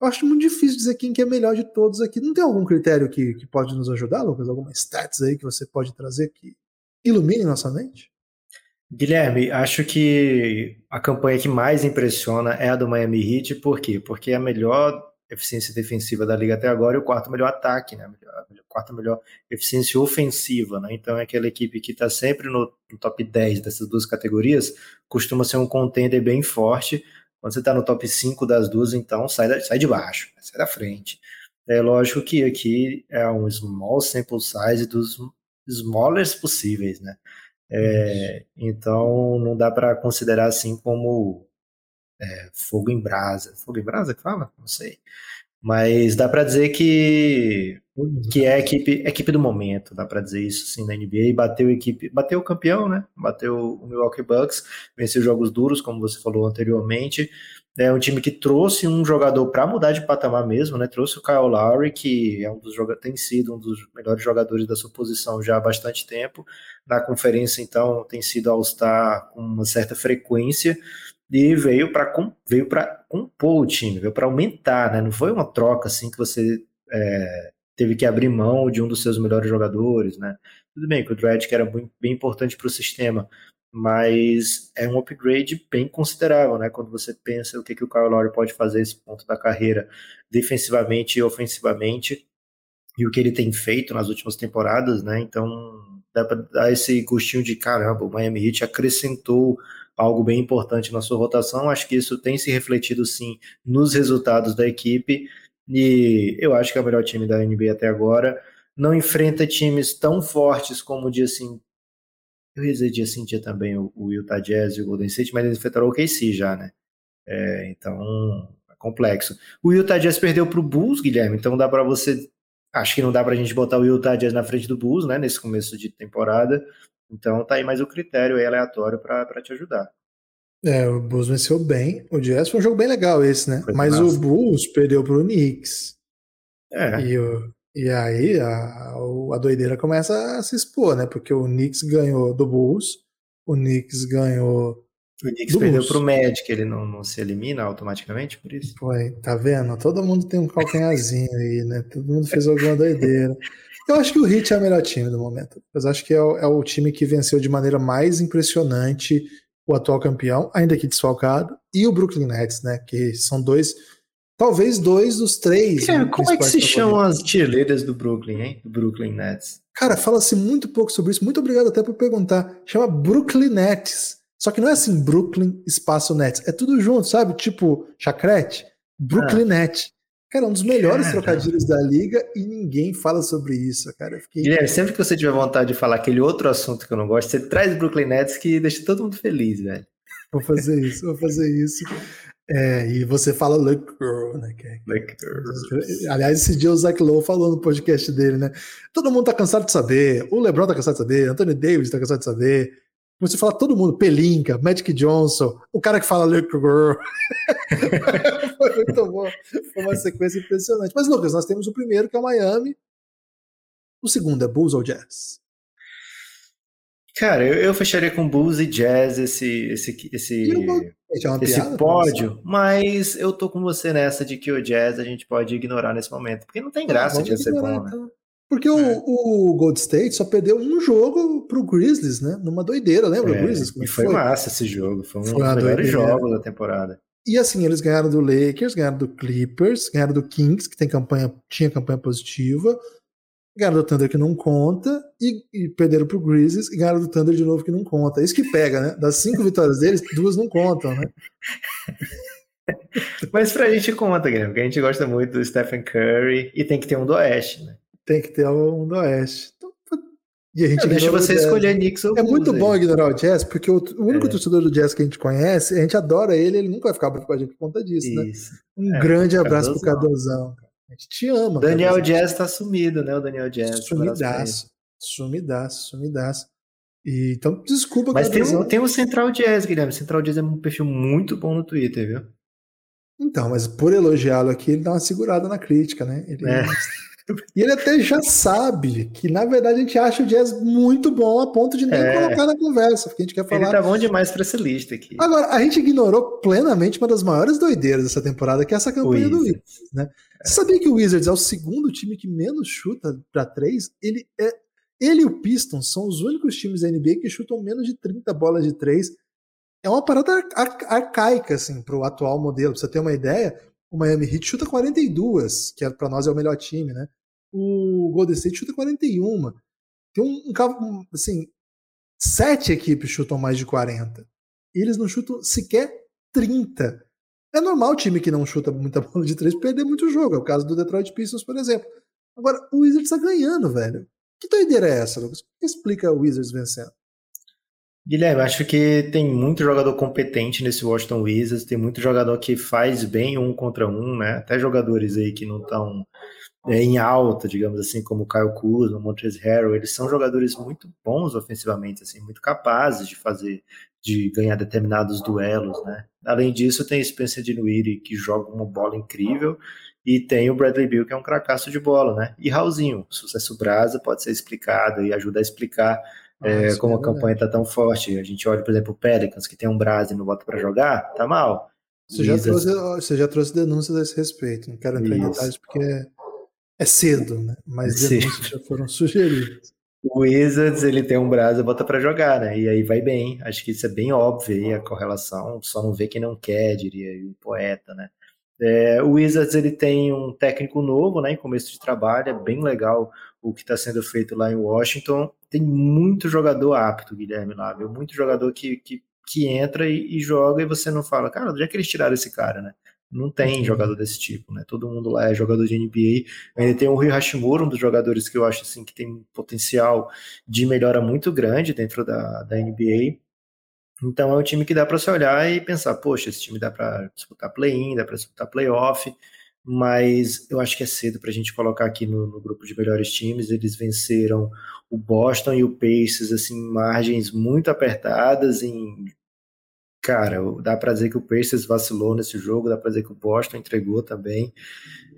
[SPEAKER 2] Eu acho muito difícil dizer quem que é melhor de todos aqui. Não tem algum critério que, que pode nos ajudar, Lucas? Alguma stats aí que você pode trazer que ilumine nossa mente?
[SPEAKER 3] Guilherme, acho que a campanha que mais impressiona é a do Miami Heat, por quê? Porque é a melhor eficiência defensiva da liga até agora e o quarto melhor ataque, né? A quarta melhor eficiência ofensiva, né? Então é aquela equipe que está sempre no, no, top 10 dessas duas categorias, costuma ser um contender bem forte. Quando você está no top 5 das duas, então sai, da, sai de baixo, sai da frente. É lógico que aqui é um small sample size dos smallest possíveis, né? É, então não dá para considerar assim como é, fogo em brasa. Fogo em brasa que fala? Não sei. Mas dá para dizer que que é a equipe, equipe do momento, dá para dizer isso sim na NBA. Bateu a equipe, bateu o campeão, né? Bateu o Milwaukee Bucks, venceu jogos duros, como você falou anteriormente. É um time que trouxe um jogador para mudar de patamar mesmo, né? Trouxe o Kyle Lowry, que é um dos tem sido um dos melhores jogadores da sua posição já há bastante tempo. Na conferência, então, tem sido All-Star com uma certa frequência e veio para veio para compor o time, veio para aumentar, né? Não foi uma troca assim que você é, teve que abrir mão de um dos seus melhores jogadores, né? Tudo bem que o Dredd era bem, bem importante para o sistema, mas é um upgrade bem considerável, né? Quando você pensa o que, que o Kyle Lowry pode fazer esse ponto da carreira, defensivamente e ofensivamente, e o que ele tem feito nas últimas temporadas, né? Então dá para dar esse gostinho de caramba, o Miami Heat acrescentou algo bem importante na sua rotação. Acho que isso tem se refletido sim nos resultados da equipe e eu acho que é o melhor time da NBA até agora. Não enfrenta times tão fortes como o dia assim. Eu ia dizer dia sim, dia também o, Utah Jazz e o Golden State, mas eles enfrentaram o KC já, né? É, então é complexo. O Utah Jazz perdeu para o Bulls, Guilherme, então dá para você. Acho que não dá para a gente botar o Utah Jazz na frente do Bulls, né? Nesse começo de temporada. Então tá aí mais o critério aí aleatório para te ajudar.
[SPEAKER 2] É, o Bulls venceu bem. O Jazz foi um jogo bem legal esse, né? Foi Mas massa. o Bulls perdeu pro Knicks. É. E, o, e aí a, a doideira começa a se expor, né? Porque o Knicks ganhou do Bulls, o Knicks ganhou.
[SPEAKER 3] O Knicks perdeu Bulls. pro Magic, ele não, não se elimina automaticamente por isso?
[SPEAKER 2] Foi, tá vendo? Todo mundo tem um calcanhazinho aí, né? Todo mundo fez alguma doideira. Eu acho que o Heat é o melhor time do momento. Eu acho que é o, é o time que venceu de maneira mais impressionante o atual campeão, ainda que desfalcado, e o Brooklyn Nets, né? Que são dois, talvez dois dos três.
[SPEAKER 3] É, como é que se chamam as cheerleaders do Brooklyn, hein? Do Brooklyn Nets.
[SPEAKER 2] Cara, fala-se muito pouco sobre isso. Muito obrigado até por perguntar. Chama Brooklyn Nets. Só que não é assim Brooklyn espaço Nets. É tudo junto, sabe? Tipo chacrete. Brooklyn ah. Nets. Cara, um dos melhores cara. trocadilhos da liga e ninguém fala sobre isso, cara.
[SPEAKER 3] fiquei... Guilherme, sempre que você tiver vontade de falar aquele outro assunto que eu não gosto, você traz Brooklyn Nets que deixa todo mundo feliz, velho.
[SPEAKER 2] Vou fazer isso, vou fazer isso. É, e você fala Look Girl, né? Que é... Aliás, esse dia o Zach Lowe falou no podcast dele, né? Todo mundo tá cansado de saber, o LeBron tá cansado de saber, Anthony Davis tá cansado de saber, você fala todo mundo, Pelinka, Magic Johnson, o cara que fala Little Girl. Foi muito bom. Foi uma sequência impressionante. Mas, Lucas, nós temos o primeiro, que é o Miami. O segundo é Bulls ou Jazz?
[SPEAKER 3] Cara, eu, eu fecharia com Bulls e Jazz esse, esse, esse, é esse pódio, mas eu tô com você nessa de que o Jazz a gente pode ignorar nesse momento, porque não tem ah, graça de ser bom, né?
[SPEAKER 2] Porque é. o, o, Gold State só perdeu um jogo pro Grizzlies, né? Numa doideira, lembra?
[SPEAKER 3] É,
[SPEAKER 2] o Grizzlies,
[SPEAKER 3] e foi, foi, massa esse jogo, foi um foi dos melhores jogos da temporada.
[SPEAKER 2] E assim, eles ganharam do Lakers, ganharam do Clippers, ganharam do Kings, que tem campanha, tinha campanha positiva, ganharam do Thunder que não conta, e, e perderam pro Grizzlies e ganharam do Thunder de novo que não conta. Isso que pega, né? Das cinco vitórias deles, duas não contam, né?
[SPEAKER 3] Mas pra gente conta, Guilherme, porque a gente gosta muito do Stephen Curry e tem que ter um do Oeste, né?
[SPEAKER 2] Tem que ter um do Oeste. Então, E a gente
[SPEAKER 3] deixa você escolher Knicks ou
[SPEAKER 2] É muito bom
[SPEAKER 3] aí.
[SPEAKER 2] ignorar o Jazz, porque o, o único é. torcedor do Jazz que a gente conhece, a gente adora ele, ele nunca vai ficar com a gente por conta disso, né? Isso. né? Um é, grande abraço pro Cadozão. A gente te ama.
[SPEAKER 3] Daniel Cadozão. Jazz tá sumido, né? O Daniel Jazz.
[SPEAKER 2] Sumidaço. Sumidaço, sumidaço. E, então, desculpa,
[SPEAKER 3] Mas tem um, tem um Central Jazz, Guilherme. Central Jazz é um perfil muito bom no Twitter, viu?
[SPEAKER 2] Então, mas por elogiá-lo aqui, ele dá uma segurada na crítica, né? Ele é. E ele até já sabe que, na verdade, a gente acha o jazz muito bom a ponto de nem é. colocar na conversa, porque a gente quer falar.
[SPEAKER 3] Ele tá bom demais pra essa lista aqui.
[SPEAKER 2] Agora, a gente ignorou plenamente uma das maiores doideiras dessa temporada, que é essa campanha do Wizards. Né? É. Você sabia que o Wizards é o segundo time que menos chuta para três? Ele, é, ele e o Pistons são os únicos times da NBA que chutam menos de 30 bolas de três. É uma parada ar arcaica, assim, pro atual modelo. Pra você ter uma ideia, o Miami Heat chuta 42, que é, para nós é o melhor time, né? O Golden State chuta 41. Tem um, um assim, sete equipes chutam mais de 40. E eles não chutam sequer 30. É normal o time que não chuta muita bola de três perder muito jogo. É o caso do Detroit Pistons, por exemplo. Agora, o Wizards tá ganhando, velho. Que doideira é essa, Lucas? que explica o Wizards vencendo?
[SPEAKER 3] Guilherme, acho que tem muito jogador competente nesse Washington Wizards, tem muito jogador que faz bem um contra um, né? Até jogadores aí que não estão é, em alta, digamos assim, como o Kyle Kuzma, Montrezl Harrell, eles são jogadores muito bons ofensivamente, assim, muito capazes de fazer, de ganhar determinados duelos, né? Além disso, tem Spencer Dinwiddie, que joga uma bola incrível, e tem o Bradley Beal, que é um cracaço de bola, né? E Raulzinho, sucesso brasa, pode ser explicado e ajuda a explicar é, como é a campanha está tão forte. A gente olha, por exemplo, o Pelicans, que tem um brasa e não bota para jogar, tá mal.
[SPEAKER 2] Você já, trouxe, você já trouxe denúncias a esse respeito, não quero entrar Isso. em detalhes porque é cedo, né? Mas denúncias já foram sugeridas.
[SPEAKER 3] O Wizards, ele tem um brasa, bota para jogar, né? E aí vai bem. Acho que isso é bem óbvio aí, a correlação. Só não vê quem não quer, diria o poeta, né? É, o Wizards, ele tem um técnico novo, né? Em começo de trabalho, é bem legal o que está sendo feito lá em Washington. Tem muito jogador apto, Guilherme, lá, viu? Muito jogador que, que, que entra e, e joga e você não fala, cara, onde é que eles tiraram esse cara, né? Não tem uhum. jogador desse tipo, né? Todo mundo lá é jogador de NBA. Ainda tem o Rui Hashimura, um dos jogadores que eu acho assim que tem potencial de melhora muito grande dentro da, da NBA. Então é um time que dá para você olhar e pensar, poxa, esse time dá para disputar play-in, dá para disputar playoff, mas eu acho que é cedo para a gente colocar aqui no, no, grupo de melhores times. Eles venceram o Boston e o Pacers assim, em margens muito apertadas, em cara, dá para dizer que o Pacers vacilou nesse jogo, dá para dizer que o Boston entregou também.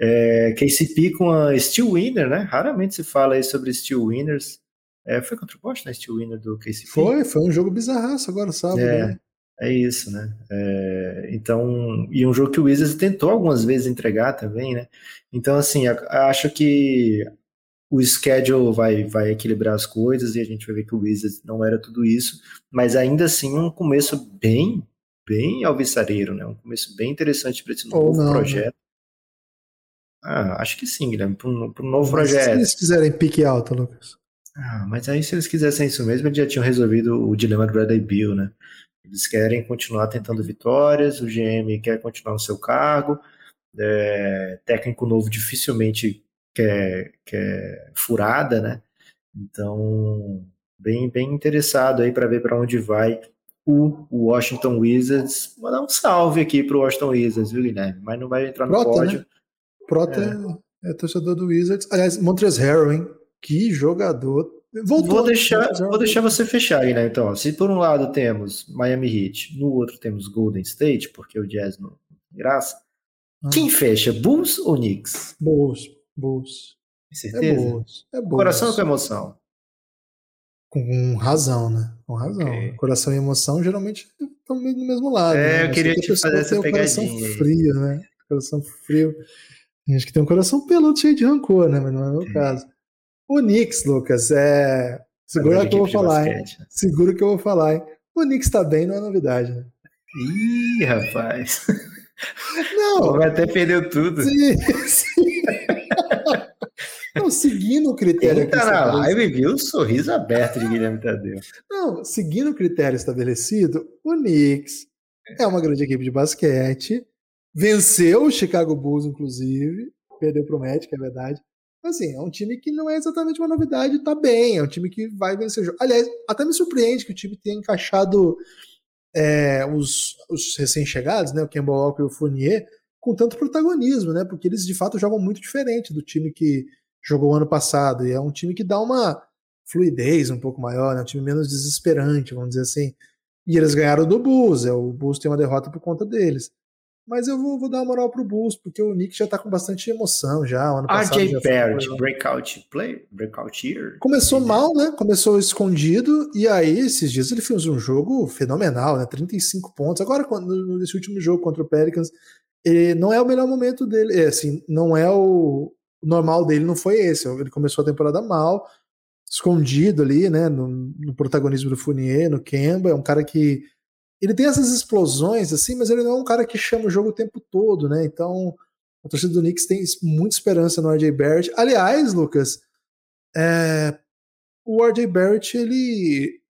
[SPEAKER 3] É, KCP com a Steel Winner, né? Raramente se fala aí sobre Steel Winners. É, foi contra o Boston, a Steel Winner do KCP?
[SPEAKER 2] Foi, foi um jogo bizarraço agora, sábado.
[SPEAKER 3] É, né? é isso, né? É, então, e um jogo que o Wizards tentou algumas vezes entregar também, né? Então, assim, acho que o schedule vai, vai equilibrar as coisas e a gente vai ver que o Wizards não era tudo isso, mas ainda assim um começo bem, bem alvissareiro, né? Um começo bem interessante para esse novo não, né? projeto. Né? Ah, acho que sim, Guilherme, para um, um novo mas projeto. Se
[SPEAKER 2] eles quiserem pique alto, Lucas.
[SPEAKER 3] Ah, mas aí se eles quisessem isso mesmo, eles já tinham resolvido o dilema do Bradley Bill, né? Eles querem continuar tentando vitórias, o GM quer continuar no seu cargo, é, técnico novo dificilmente que é, que é furada, né? Então, bem, bem interessado aí para ver para onde vai o Washington Wizards. Vou dar um salve aqui para o Washington Wizards, viu, Guilherme? Mas não vai entrar no Prota, pódio. Né?
[SPEAKER 2] Prota é. é. torcedor do Wizards. Aliás, Montrezl Harrell, hein? Que jogador.
[SPEAKER 3] Voltou, vou deixar, vou deixar você fechar aí, né? Então, se por um lado temos Miami Heat, no outro temos Golden State, porque o Jazz não graça. Ah. Quem fecha, Bulls ou Knicks?
[SPEAKER 2] Bulls. Bulls.
[SPEAKER 3] É certeza? É Bulls. É Bulls. Coração ou com emoção?
[SPEAKER 2] Com razão, né? Com razão. Okay. Coração e emoção geralmente estão no mesmo lado.
[SPEAKER 3] É, né? eu queria te fazer essa pegadinha.
[SPEAKER 2] Coração frio, né? Coração frio. Tem gente que tem um coração peludo cheio de rancor, né? Mas não é o meu é. caso. O Knicks, Lucas, é. Segura que eu vou falar, hein? Segura que eu vou falar, hein? O Knicks tá bem, não é novidade, né?
[SPEAKER 3] Ih, rapaz. Não. Vai até perdeu tudo.
[SPEAKER 2] Sim, sim. Não, seguindo o critério.
[SPEAKER 3] Tá na live viu? O sorriso aberto de Guilherme Tadeu.
[SPEAKER 2] Não, seguindo o critério estabelecido, o Knicks é uma grande equipe de basquete, venceu o Chicago Bulls, inclusive, perdeu pro Magic, é verdade, Assim, é um time que não é exatamente uma novidade, tá bem, é um time que vai vencer o jogo. Aliás, até me surpreende que o time tenha encaixado é, os, os recém-chegados, né, o Campbell Walker e o Fournier, com tanto protagonismo, né, porque eles de fato jogam muito diferente do time que jogou ano passado, e é um time que dá uma fluidez um pouco maior, né, um time menos desesperante, vamos dizer assim. E eles ganharam do Bulls, é, o Bulls tem uma derrota por conta deles. Mas eu vou, vou dar uma moral pro Bulls, porque o Nick já tá com bastante emoção já. Ano
[SPEAKER 3] RJ Barrett, breakout play, breakout year.
[SPEAKER 2] Começou mal, né? Começou escondido, e aí esses dias ele fez um jogo fenomenal, né? 35 pontos. Agora, nesse último jogo contra o Pelicans, não é o melhor momento dele, é, assim, não é o, o normal dele, não foi esse. Ele começou a temporada mal, escondido ali, né? No, no protagonismo do Fournier, no Kemba, é um cara que ele tem essas explosões, assim, mas ele não é um cara que chama o jogo o tempo todo, né? Então, a torcida do Knicks tem muita esperança no RJ Barrett. Aliás, Lucas, é, o RJ Barrett, ele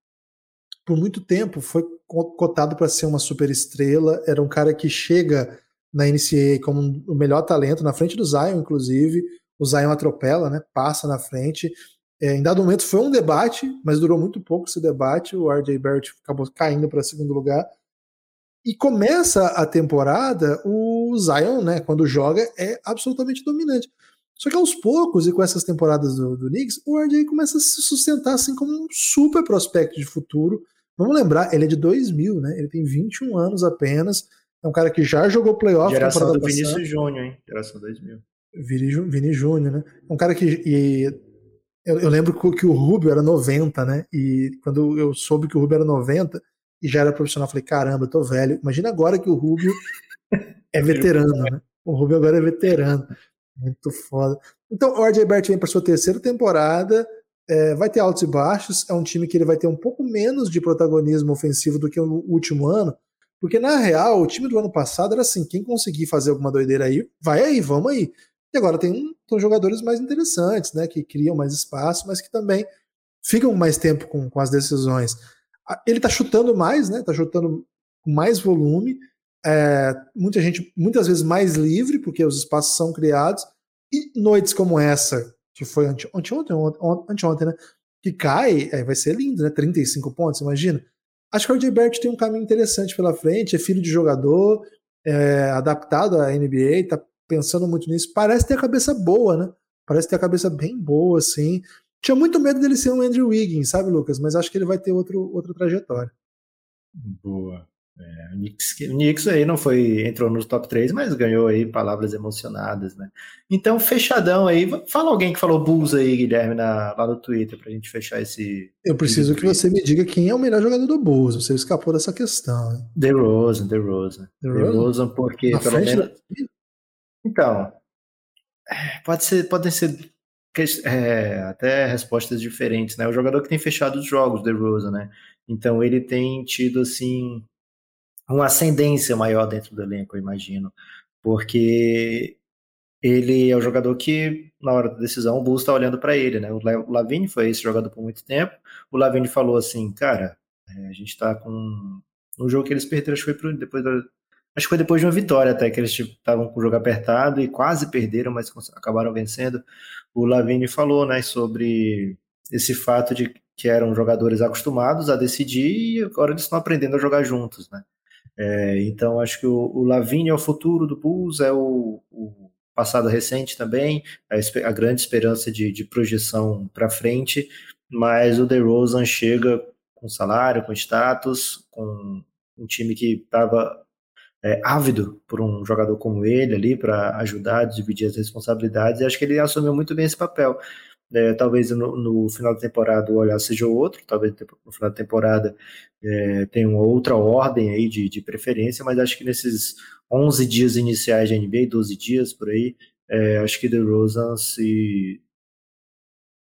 [SPEAKER 2] por muito tempo foi cotado para ser uma super estrela, era um cara que chega na NCAA como o melhor talento, na frente do Zion, inclusive. O Zion atropela, né? Passa na frente. É, em dado momento foi um debate, mas durou muito pouco esse debate. O RJ Barrett acabou caindo para segundo lugar. E começa a temporada, o Zion, né, quando joga, é absolutamente dominante. Só que aos poucos, e com essas temporadas do, do Knicks, o RJ começa a se sustentar assim como um super prospecto de futuro. Vamos lembrar, ele é de 2000, né? Ele tem 21 anos apenas. É um cara que já jogou playoff.
[SPEAKER 3] Geração do Vinícius Júnior, hein? Geração 2000.
[SPEAKER 2] Vini, Vini Júnior, né? Um cara que e eu, eu, lembro que o Rubio era 90, né? E quando eu soube que o Rubio era 90 e já era profissional, eu falei: caramba, eu tô velho. Imagina agora que o Rubio é veterano, né? O Rubio agora é veterano. Muito foda. Então, o RJ Barrett vem para sua terceira temporada. É, vai ter altos e baixos. É um time que ele vai ter um pouco menos de protagonismo ofensivo do que o último ano. Porque, na real, o time do ano passado era assim: quem conseguir fazer alguma doideira aí, vai aí, vamos aí. E agora tem, tem jogadores mais interessantes, né? Que criam mais espaço, mas que também ficam mais tempo com, com as decisões. Ele tá chutando mais, né? Tá chutando com mais volume. É, muita gente, muitas vezes mais livre, porque os espaços são criados. E noites como essa, que foi ante, anteontem, anteontem, né? Que cai, é, vai ser lindo, né? 35 pontos, imagina. Acho que o RJ tem um caminho interessante pela frente, é filho de jogador, é, adaptado à NBA, tá pensando muito nisso. Parece ter a cabeça boa, né? Parece ter a cabeça bem boa, assim. Tinha muito medo dele ser um Andrew Wiggins, sabe, Lucas? Mas acho que ele vai ter outro, outra trajetória.
[SPEAKER 3] Boa. É, o, Knicks, o Knicks aí não foi, entrou no top 3, mas ganhou aí palavras emocionadas, né? Então, fechadão aí. Fala alguém que falou Bulls aí, Guilherme, na, lá no Twitter, pra gente fechar esse.
[SPEAKER 2] Eu preciso que você me diga quem é o melhor jogador do Bulls. Você escapou dessa questão, hein?
[SPEAKER 3] The Rosen, The Rosen. The Rosen, porque na pelo menos. Da... Então, é, pode ser, podem ser é, até respostas diferentes, né? O jogador que tem fechado os jogos, The Rosa, né? Então ele tem tido assim uma ascendência maior dentro do elenco, eu imagino, porque ele é o jogador que na hora da decisão o Bulls está olhando para ele, né? O Lavigne foi esse jogador por muito tempo. O Lavigne falou assim, cara, é, a gente está com um jogo que eles perderam, acho que foi pro, depois da Acho que foi depois de uma vitória até que eles estavam com o jogo apertado e quase perderam, mas acabaram vencendo. O Lavini falou, né, sobre esse fato de que eram jogadores acostumados a decidir e agora eles estão aprendendo a jogar juntos, né? É, então acho que o, o Lavini é o futuro do Bulls, é o, o passado recente também, a, a grande esperança de, de projeção para frente, mas o DeRozan chega com salário, com status, com um time que estava é, ávido por um jogador como ele ali para ajudar, dividir as responsabilidades, e acho que ele assumiu muito bem esse papel. É, talvez no, no, final da temporada o olhar seja outro, talvez no final da temporada é, tenha uma outra ordem aí de, de, preferência, mas acho que nesses 11 dias iniciais de NBA, 12 dias por aí, é, acho que DeRozan se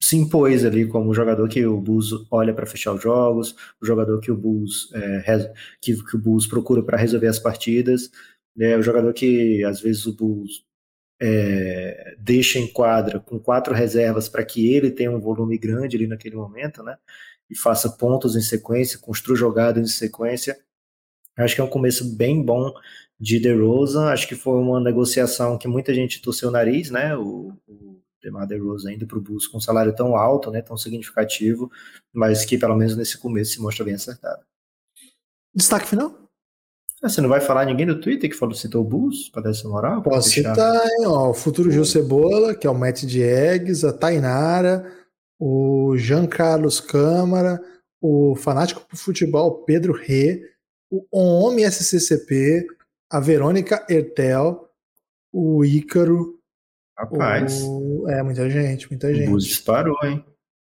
[SPEAKER 3] se impôs ali como o jogador que o Bulls olha para fechar os jogos, o jogador que o Bulls é, que, que, o Bulls procura para resolver as partidas, né, o jogador que às vezes o Bulls é, deixa em quadra com quatro reservas para que ele tenha um volume grande ali naquele momento, né, e faça pontos em sequência, construa jogadas em sequência. Acho que é um começo bem bom de DeRozan. Acho que foi uma negociação que muita gente torceu o nariz, né? O, o DeMar DeRozan indo para o Bulls com um salário tão alto, né, tão significativo, mas que pelo menos nesse começo se mostra bem acertado.
[SPEAKER 2] Destaque final?
[SPEAKER 3] Ah, você não vai falar ninguém no Twitter que falou citou o Bulls para dar essa moral?
[SPEAKER 2] Posso citar, hein, ó, o futuro Gil Cebola, que é o Matt Diegues, a Tainara, o Jean Carlos Câmara, o fanático por futebol Pedro Rê, o Homem SCCP, a Verônica Ertel, o Ícaro.
[SPEAKER 3] Rapaz.
[SPEAKER 2] O... É, muita gente, muita gente. O
[SPEAKER 3] Bus disparou, hein?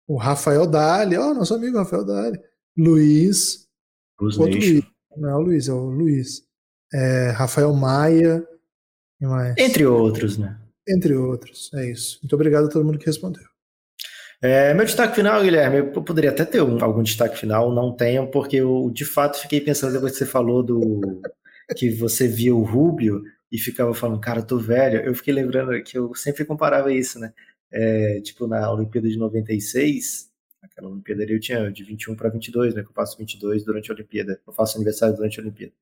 [SPEAKER 2] O Rafael Dali, ó, oh, nosso amigo Rafael Dali. Luiz.
[SPEAKER 3] Outro Luiz.
[SPEAKER 2] Não é o Luiz, é o Luiz. É, Rafael Maia.
[SPEAKER 3] Entre outros, né?
[SPEAKER 2] Entre outros, é isso. Muito obrigado a todo mundo que respondeu.
[SPEAKER 3] É, meu destaque final, Guilherme, eu poderia até ter um, algum destaque final, não tenho, porque eu de fato fiquei pensando depois que você falou do que você via o Rubio e ficava falando, cara, eu tô velho. Eu fiquei lembrando que eu sempre comparava isso, né? É, tipo, na Olimpíada de 96, aquela Olimpíada ali eu tinha de 21 para 22, né? Que eu faço 22 durante a Olimpíada, eu faço aniversário durante a Olimpíada.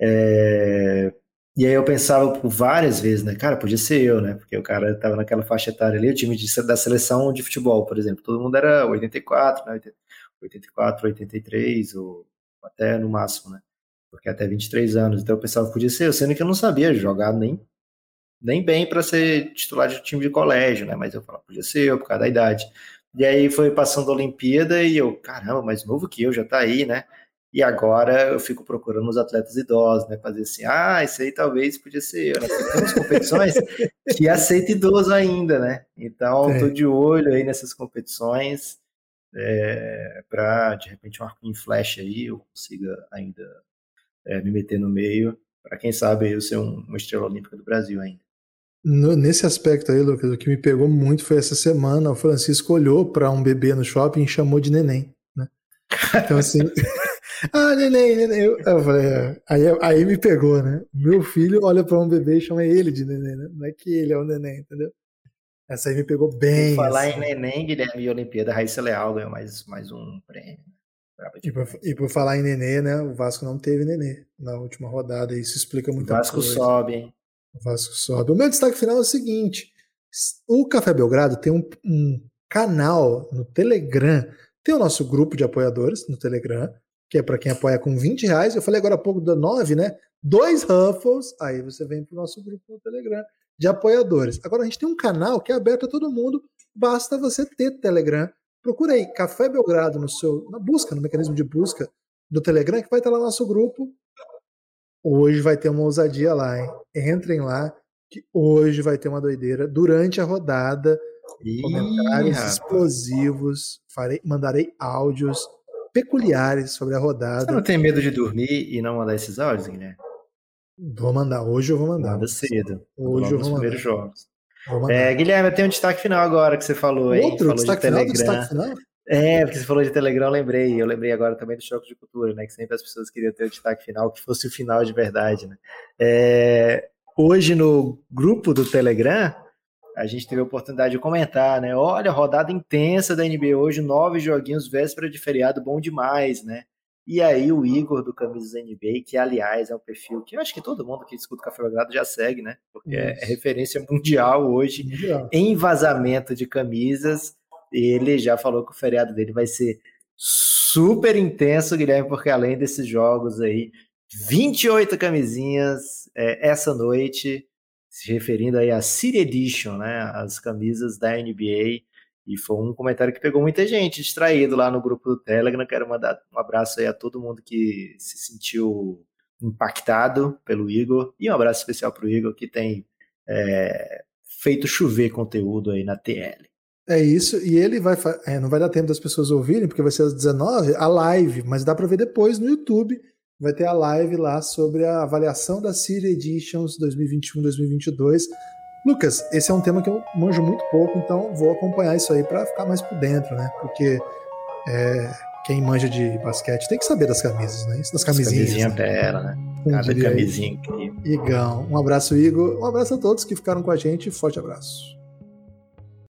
[SPEAKER 3] É, e aí eu pensava por várias vezes, né? Cara, podia ser eu, né? Porque o cara tava naquela faixa etária ali, o time de, da seleção de futebol, por exemplo. Todo mundo era 84, né? 84, 83, ou até no máximo, né? Porque até 23 anos. Então eu pensava, podia ser eu, sendo que eu não sabia jogar nem, nem bem para ser titular de time de colégio, né? Mas eu falava, podia ser eu, por causa da idade. E aí foi passando a Olimpíada e eu, caramba, mais novo que eu, já tá aí, né? E agora eu fico procurando os atletas idosos, né? Fazer assim, ah, esse aí talvez podia ser eu. Né? Tem umas competições que aceita idoso ainda, né? Então, estou de olho aí nessas competições é, para, de repente, um arco em flash aí eu consiga ainda é, me meter no meio, para quem sabe eu ser um, uma estrela olímpica do Brasil ainda.
[SPEAKER 2] No, nesse aspecto aí, Lucas, o que me pegou muito foi essa semana, o Francisco olhou para um bebê no shopping e chamou de neném, né? Então, assim... Ah, neném, neném. Eu, eu falei, é. aí, aí me pegou, né? Meu filho olha para um bebê e chama ele de neném, né? Não é que ele é o neném, entendeu? Essa aí me pegou bem.
[SPEAKER 3] Por falar assim. em neném, Guilherme e Olimpíada, Raíssa Leal ganhou mais, mais um prêmio.
[SPEAKER 2] E por, e por, falar em nenê, né? O Vasco não teve nenê na última rodada, e isso explica muito.
[SPEAKER 3] O Vasco coisa. sobe, hein?
[SPEAKER 2] O Vasco sobe. O meu destaque final é o seguinte: o Café Belgrado tem um, um canal no Telegram. Tem o nosso grupo de apoiadores no Telegram que é para quem apoia com 20 reais. Eu falei agora há pouco da 9, né? Dois Ruffles, aí você vem para o nosso grupo no Telegram de apoiadores. Agora a gente tem um canal que é aberto a todo mundo, basta você ter Telegram. Procura aí Café Belgrado no seu, na busca, no mecanismo de busca do Telegram, que vai estar lá no nosso grupo. Hoje vai ter uma ousadia lá, hein? Entrem lá, que hoje vai ter uma doideira durante a rodada. Ih, comentários rapaz. explosivos, farei, mandarei áudios peculiares sobre a rodada. Você
[SPEAKER 3] não tem medo de dormir e não mandar esses áudios, Guilherme?
[SPEAKER 2] Vou mandar, hoje eu vou mandar.
[SPEAKER 3] Manda cedo. Hoje eu vou mandar. primeiros jogos. É, Guilherme, tem um destaque final agora que você falou, hein?
[SPEAKER 2] Outro
[SPEAKER 3] falou
[SPEAKER 2] destaque
[SPEAKER 3] de
[SPEAKER 2] final, destaque final?
[SPEAKER 3] É, porque você falou de Telegram, eu lembrei. Eu lembrei agora também do Choque de Cultura, né? Que sempre as pessoas queriam ter o destaque final, que fosse o final de verdade, né? É, hoje no grupo do Telegram, a gente teve a oportunidade de comentar, né? Olha, rodada intensa da NBA hoje, nove joguinhos, véspera de feriado, bom demais, né? E aí o Igor do Camisas NBA, que aliás é um perfil que eu acho que todo mundo que escuta o Café Belgrado já segue, né? Porque é referência mundial hoje mundial. em vazamento de camisas. Ele já falou que o feriado dele vai ser super intenso, Guilherme, porque além desses jogos aí, 28 camisinhas é, essa noite se referindo aí à City Edition, né, as camisas da NBA, e foi um comentário que pegou muita gente distraído lá no grupo do Telegram. Quero mandar um abraço aí a todo mundo que se sentiu impactado pelo Igor, e um abraço especial para o Igor, que tem é, feito chover conteúdo aí na TL.
[SPEAKER 2] É isso, e ele vai. É, não vai dar tempo das pessoas ouvirem, porque vai ser às 19 a live, mas dá para ver depois no YouTube vai ter a live lá sobre a avaliação da City Editions 2021-2022. Lucas, esse é um tema que eu manjo muito pouco, então vou acompanhar isso aí para ficar mais por dentro, né? Porque é, quem manja de basquete tem que saber das camisas, né? Isso das camisinhas.
[SPEAKER 3] Camisinha né? dela, né? Cada camisinha incrível.
[SPEAKER 2] Igão. Um abraço, Igor. Um abraço a todos que ficaram com a gente. Forte abraço.